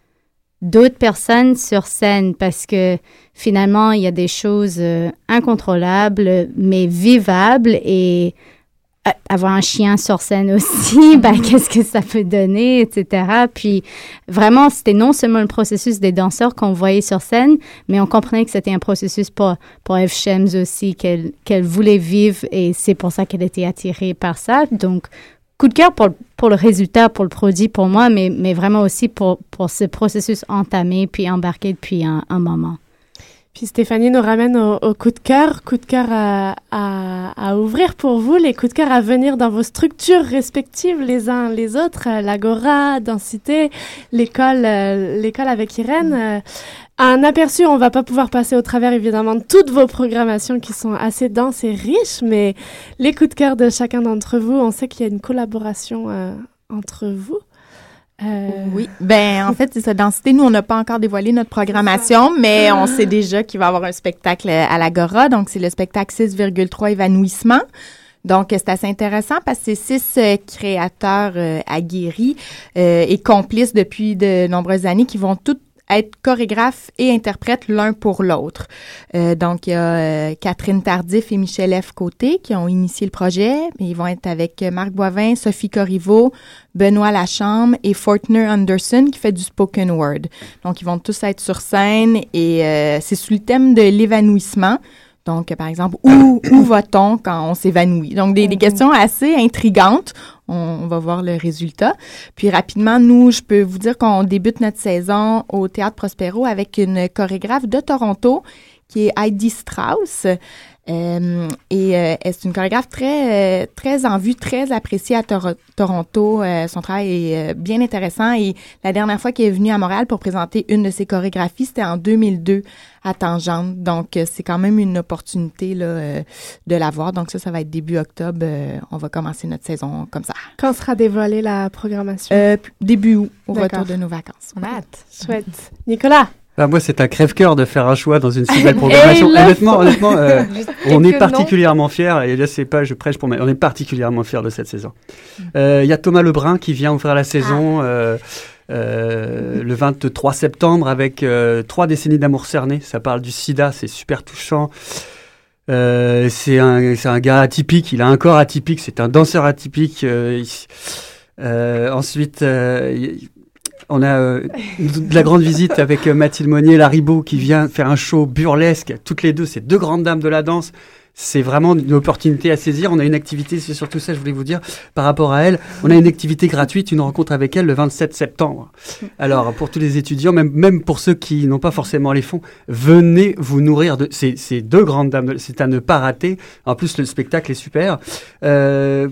d'autres personnes sur scène parce que finalement, il y a des choses euh, incontrôlables, mais vivables et avoir un chien sur scène aussi, ben, qu'est-ce que ça peut donner, etc. Puis vraiment, c'était non seulement le processus des danseurs qu'on voyait sur scène, mais on comprenait que c'était un processus pour, pour Eve Shems aussi, qu'elle qu'elle voulait vivre et c'est pour ça qu'elle était attirée par ça. Donc, coup de cœur pour, pour le résultat, pour le produit, pour moi, mais, mais vraiment aussi pour, pour ce processus entamé puis embarqué depuis un moment. Puis Stéphanie nous ramène au, au coup de cœur, coup de cœur à, à, à ouvrir pour vous, les coups de cœur à venir dans vos structures respectives les uns les autres, l'Agora, Densité, l'école, euh, l'école avec Irène. euh, un aperçu, on va pas pouvoir passer au travers évidemment de toutes vos programmations qui sont assez denses et riches, mais les coups de cœur de chacun d'entre vous, on sait qu'il y a une collaboration euh, entre vous. Euh, Oui, ben en fait, c'est ça. Densité, nous, on n'a pas encore dévoilé notre programmation, mais on sait déjà qu'il va y avoir un spectacle à l'Agora. Donc, c'est le spectacle 6,3 évanouissement. Donc, c'est assez intéressant parce que c'est six euh, créateurs euh, aguerris euh, et complices depuis de nombreuses années qui vont tous être chorégraphes et interprètes l'un pour l'autre. Euh, donc, il y a euh, Catherine Tardif et Michel F. Côté qui ont initié le projet. Ils vont être avec euh, Marc Boivin, Sophie Corriveau, Benoît Lachambre et Fortner Anderson qui fait du spoken word. Donc, ils vont tous être sur scène et euh, c'est sous le thème de l'évanouissement. Donc, par exemple, où, où va-t-on quand on s'évanouit? Donc, des, des questions assez intrigantes. On, on va voir le résultat. Puis, rapidement, nous, je peux vous dire qu'on débute notre saison au Théâtre Prospero avec une chorégraphe de Toronto qui est Heidi Strauss. Euh, et euh, c'est une chorégraphe très, euh, très en vue, très appréciée à Toro- Toronto? Euh, son travail est euh, bien intéressant. Et la dernière fois qu'elle est venue à Montréal pour présenter une de ses chorégraphies, c'était en 2002 à Tangente. Donc, euh, c'est quand même une opportunité là, euh, de la voir. Donc, ça, ça va être début octobre. Euh, on va commencer notre saison comme ça. Quand sera dévoilée la programmation? Euh, début août, au retour de nos vacances. On a hâte. Chouette. Nicolas? Ah, moi, c'est un crève-cœur de faire un choix dans une si belle programmation. Honnêtement, honnêtement, euh, on est particulièrement fiers, et là, c'est pas, je prêche pour moi, on est particulièrement fiers de cette saison. Euh, Il y a Thomas Lebrun qui vient ouvrir la saison. euh, euh, le 23 septembre avec euh, trois décennies d'amour cerné. Ça parle du sida, c'est super touchant. Euh, c'est un, c'est un gars atypique, il a un corps atypique, c'est un danseur atypique. ensuite, il- on a euh, de la grande visite avec euh, Mathilde Monnier, Laribo, qui vient faire un show burlesque. Toutes les deux, c'est deux grandes dames de la danse. C'est vraiment une opportunité à saisir. On a une activité, c'est surtout ça, je voulais vous dire, par rapport à elle. On a une activité gratuite, une rencontre avec elle le 27 septembre. Alors, pour tous les étudiants, même, même pour ceux qui n'ont pas forcément les fonds, venez vous nourrir de ces, ces deux grandes dames. C'est à ne pas rater. En plus, le spectacle est super. Euh,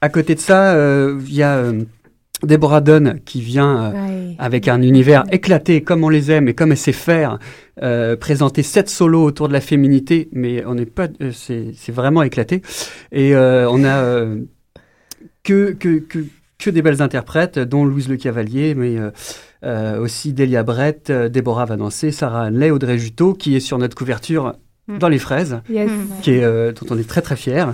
à côté de ça, euh, il y a euh, Deborah Dunn qui vient euh, Ouais. avec un univers éclaté comme on les aime et comme elle sait faire, euh, présenter sept solos autour de la féminité, mais on n'est pas, euh, c'est c'est vraiment éclaté. Et euh, on a que, que, que, que des belles interprètes, dont Louise Le Cavalier, mais aussi Delia Brett, Déborah va danser, Sarah Hanley, Audrey Juteau, qui est sur notre couverture Mm. dans les fraises, Yes. qui est, dont on est très très fiers.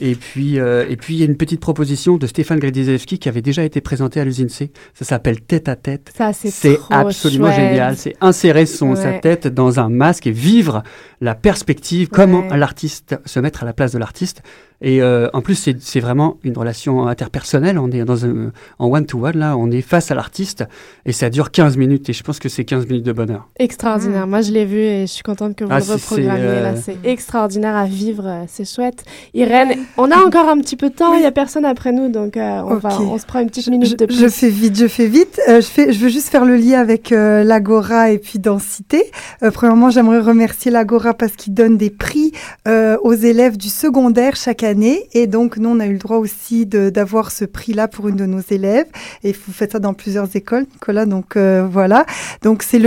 Et puis, euh, et puis il y a une petite proposition de Stéphane Gradizewski qui avait déjà été présentée à l'usine C. Ça s'appelle Tête à Tête. Ça, c'est absolument chouette. génial. C'est insérer son, sa tête dans un masque et vivre la perspective, comment l'artiste, se mettre à la place de l'artiste Et euh, en plus, c'est vraiment une relation interpersonnelle. On est dans un, en one-to-one, là, on est face à l'artiste et ça dure 15 minutes. Et je pense que c'est 15 minutes de bonheur. Extraordinaire. Moi, je l'ai vu et je suis contente que vous Ah, le c'est, reprogrammiez. euh, là. C'est extraordinaire à vivre. euh, C'est chouette. Irène, on a encore un petit peu de temps. Il n'y a personne après nous. Donc, euh, on, va, on se prend une petite minute de plus. Je fais vite, je fais vite. Euh, je, fais, je veux juste faire le lien avec euh, l'Agora et puis Densité. Euh, premièrement, j'aimerais remercier l'Agora parce qu'il donne des prix euh, aux élèves du secondaire chaque année. Et donc, nous, on a eu le droit aussi d'avoir ce prix-là pour une de nos élèves. Et vous faites ça dans plusieurs écoles, Nicolas. Donc, euh, voilà. Donc, c'est le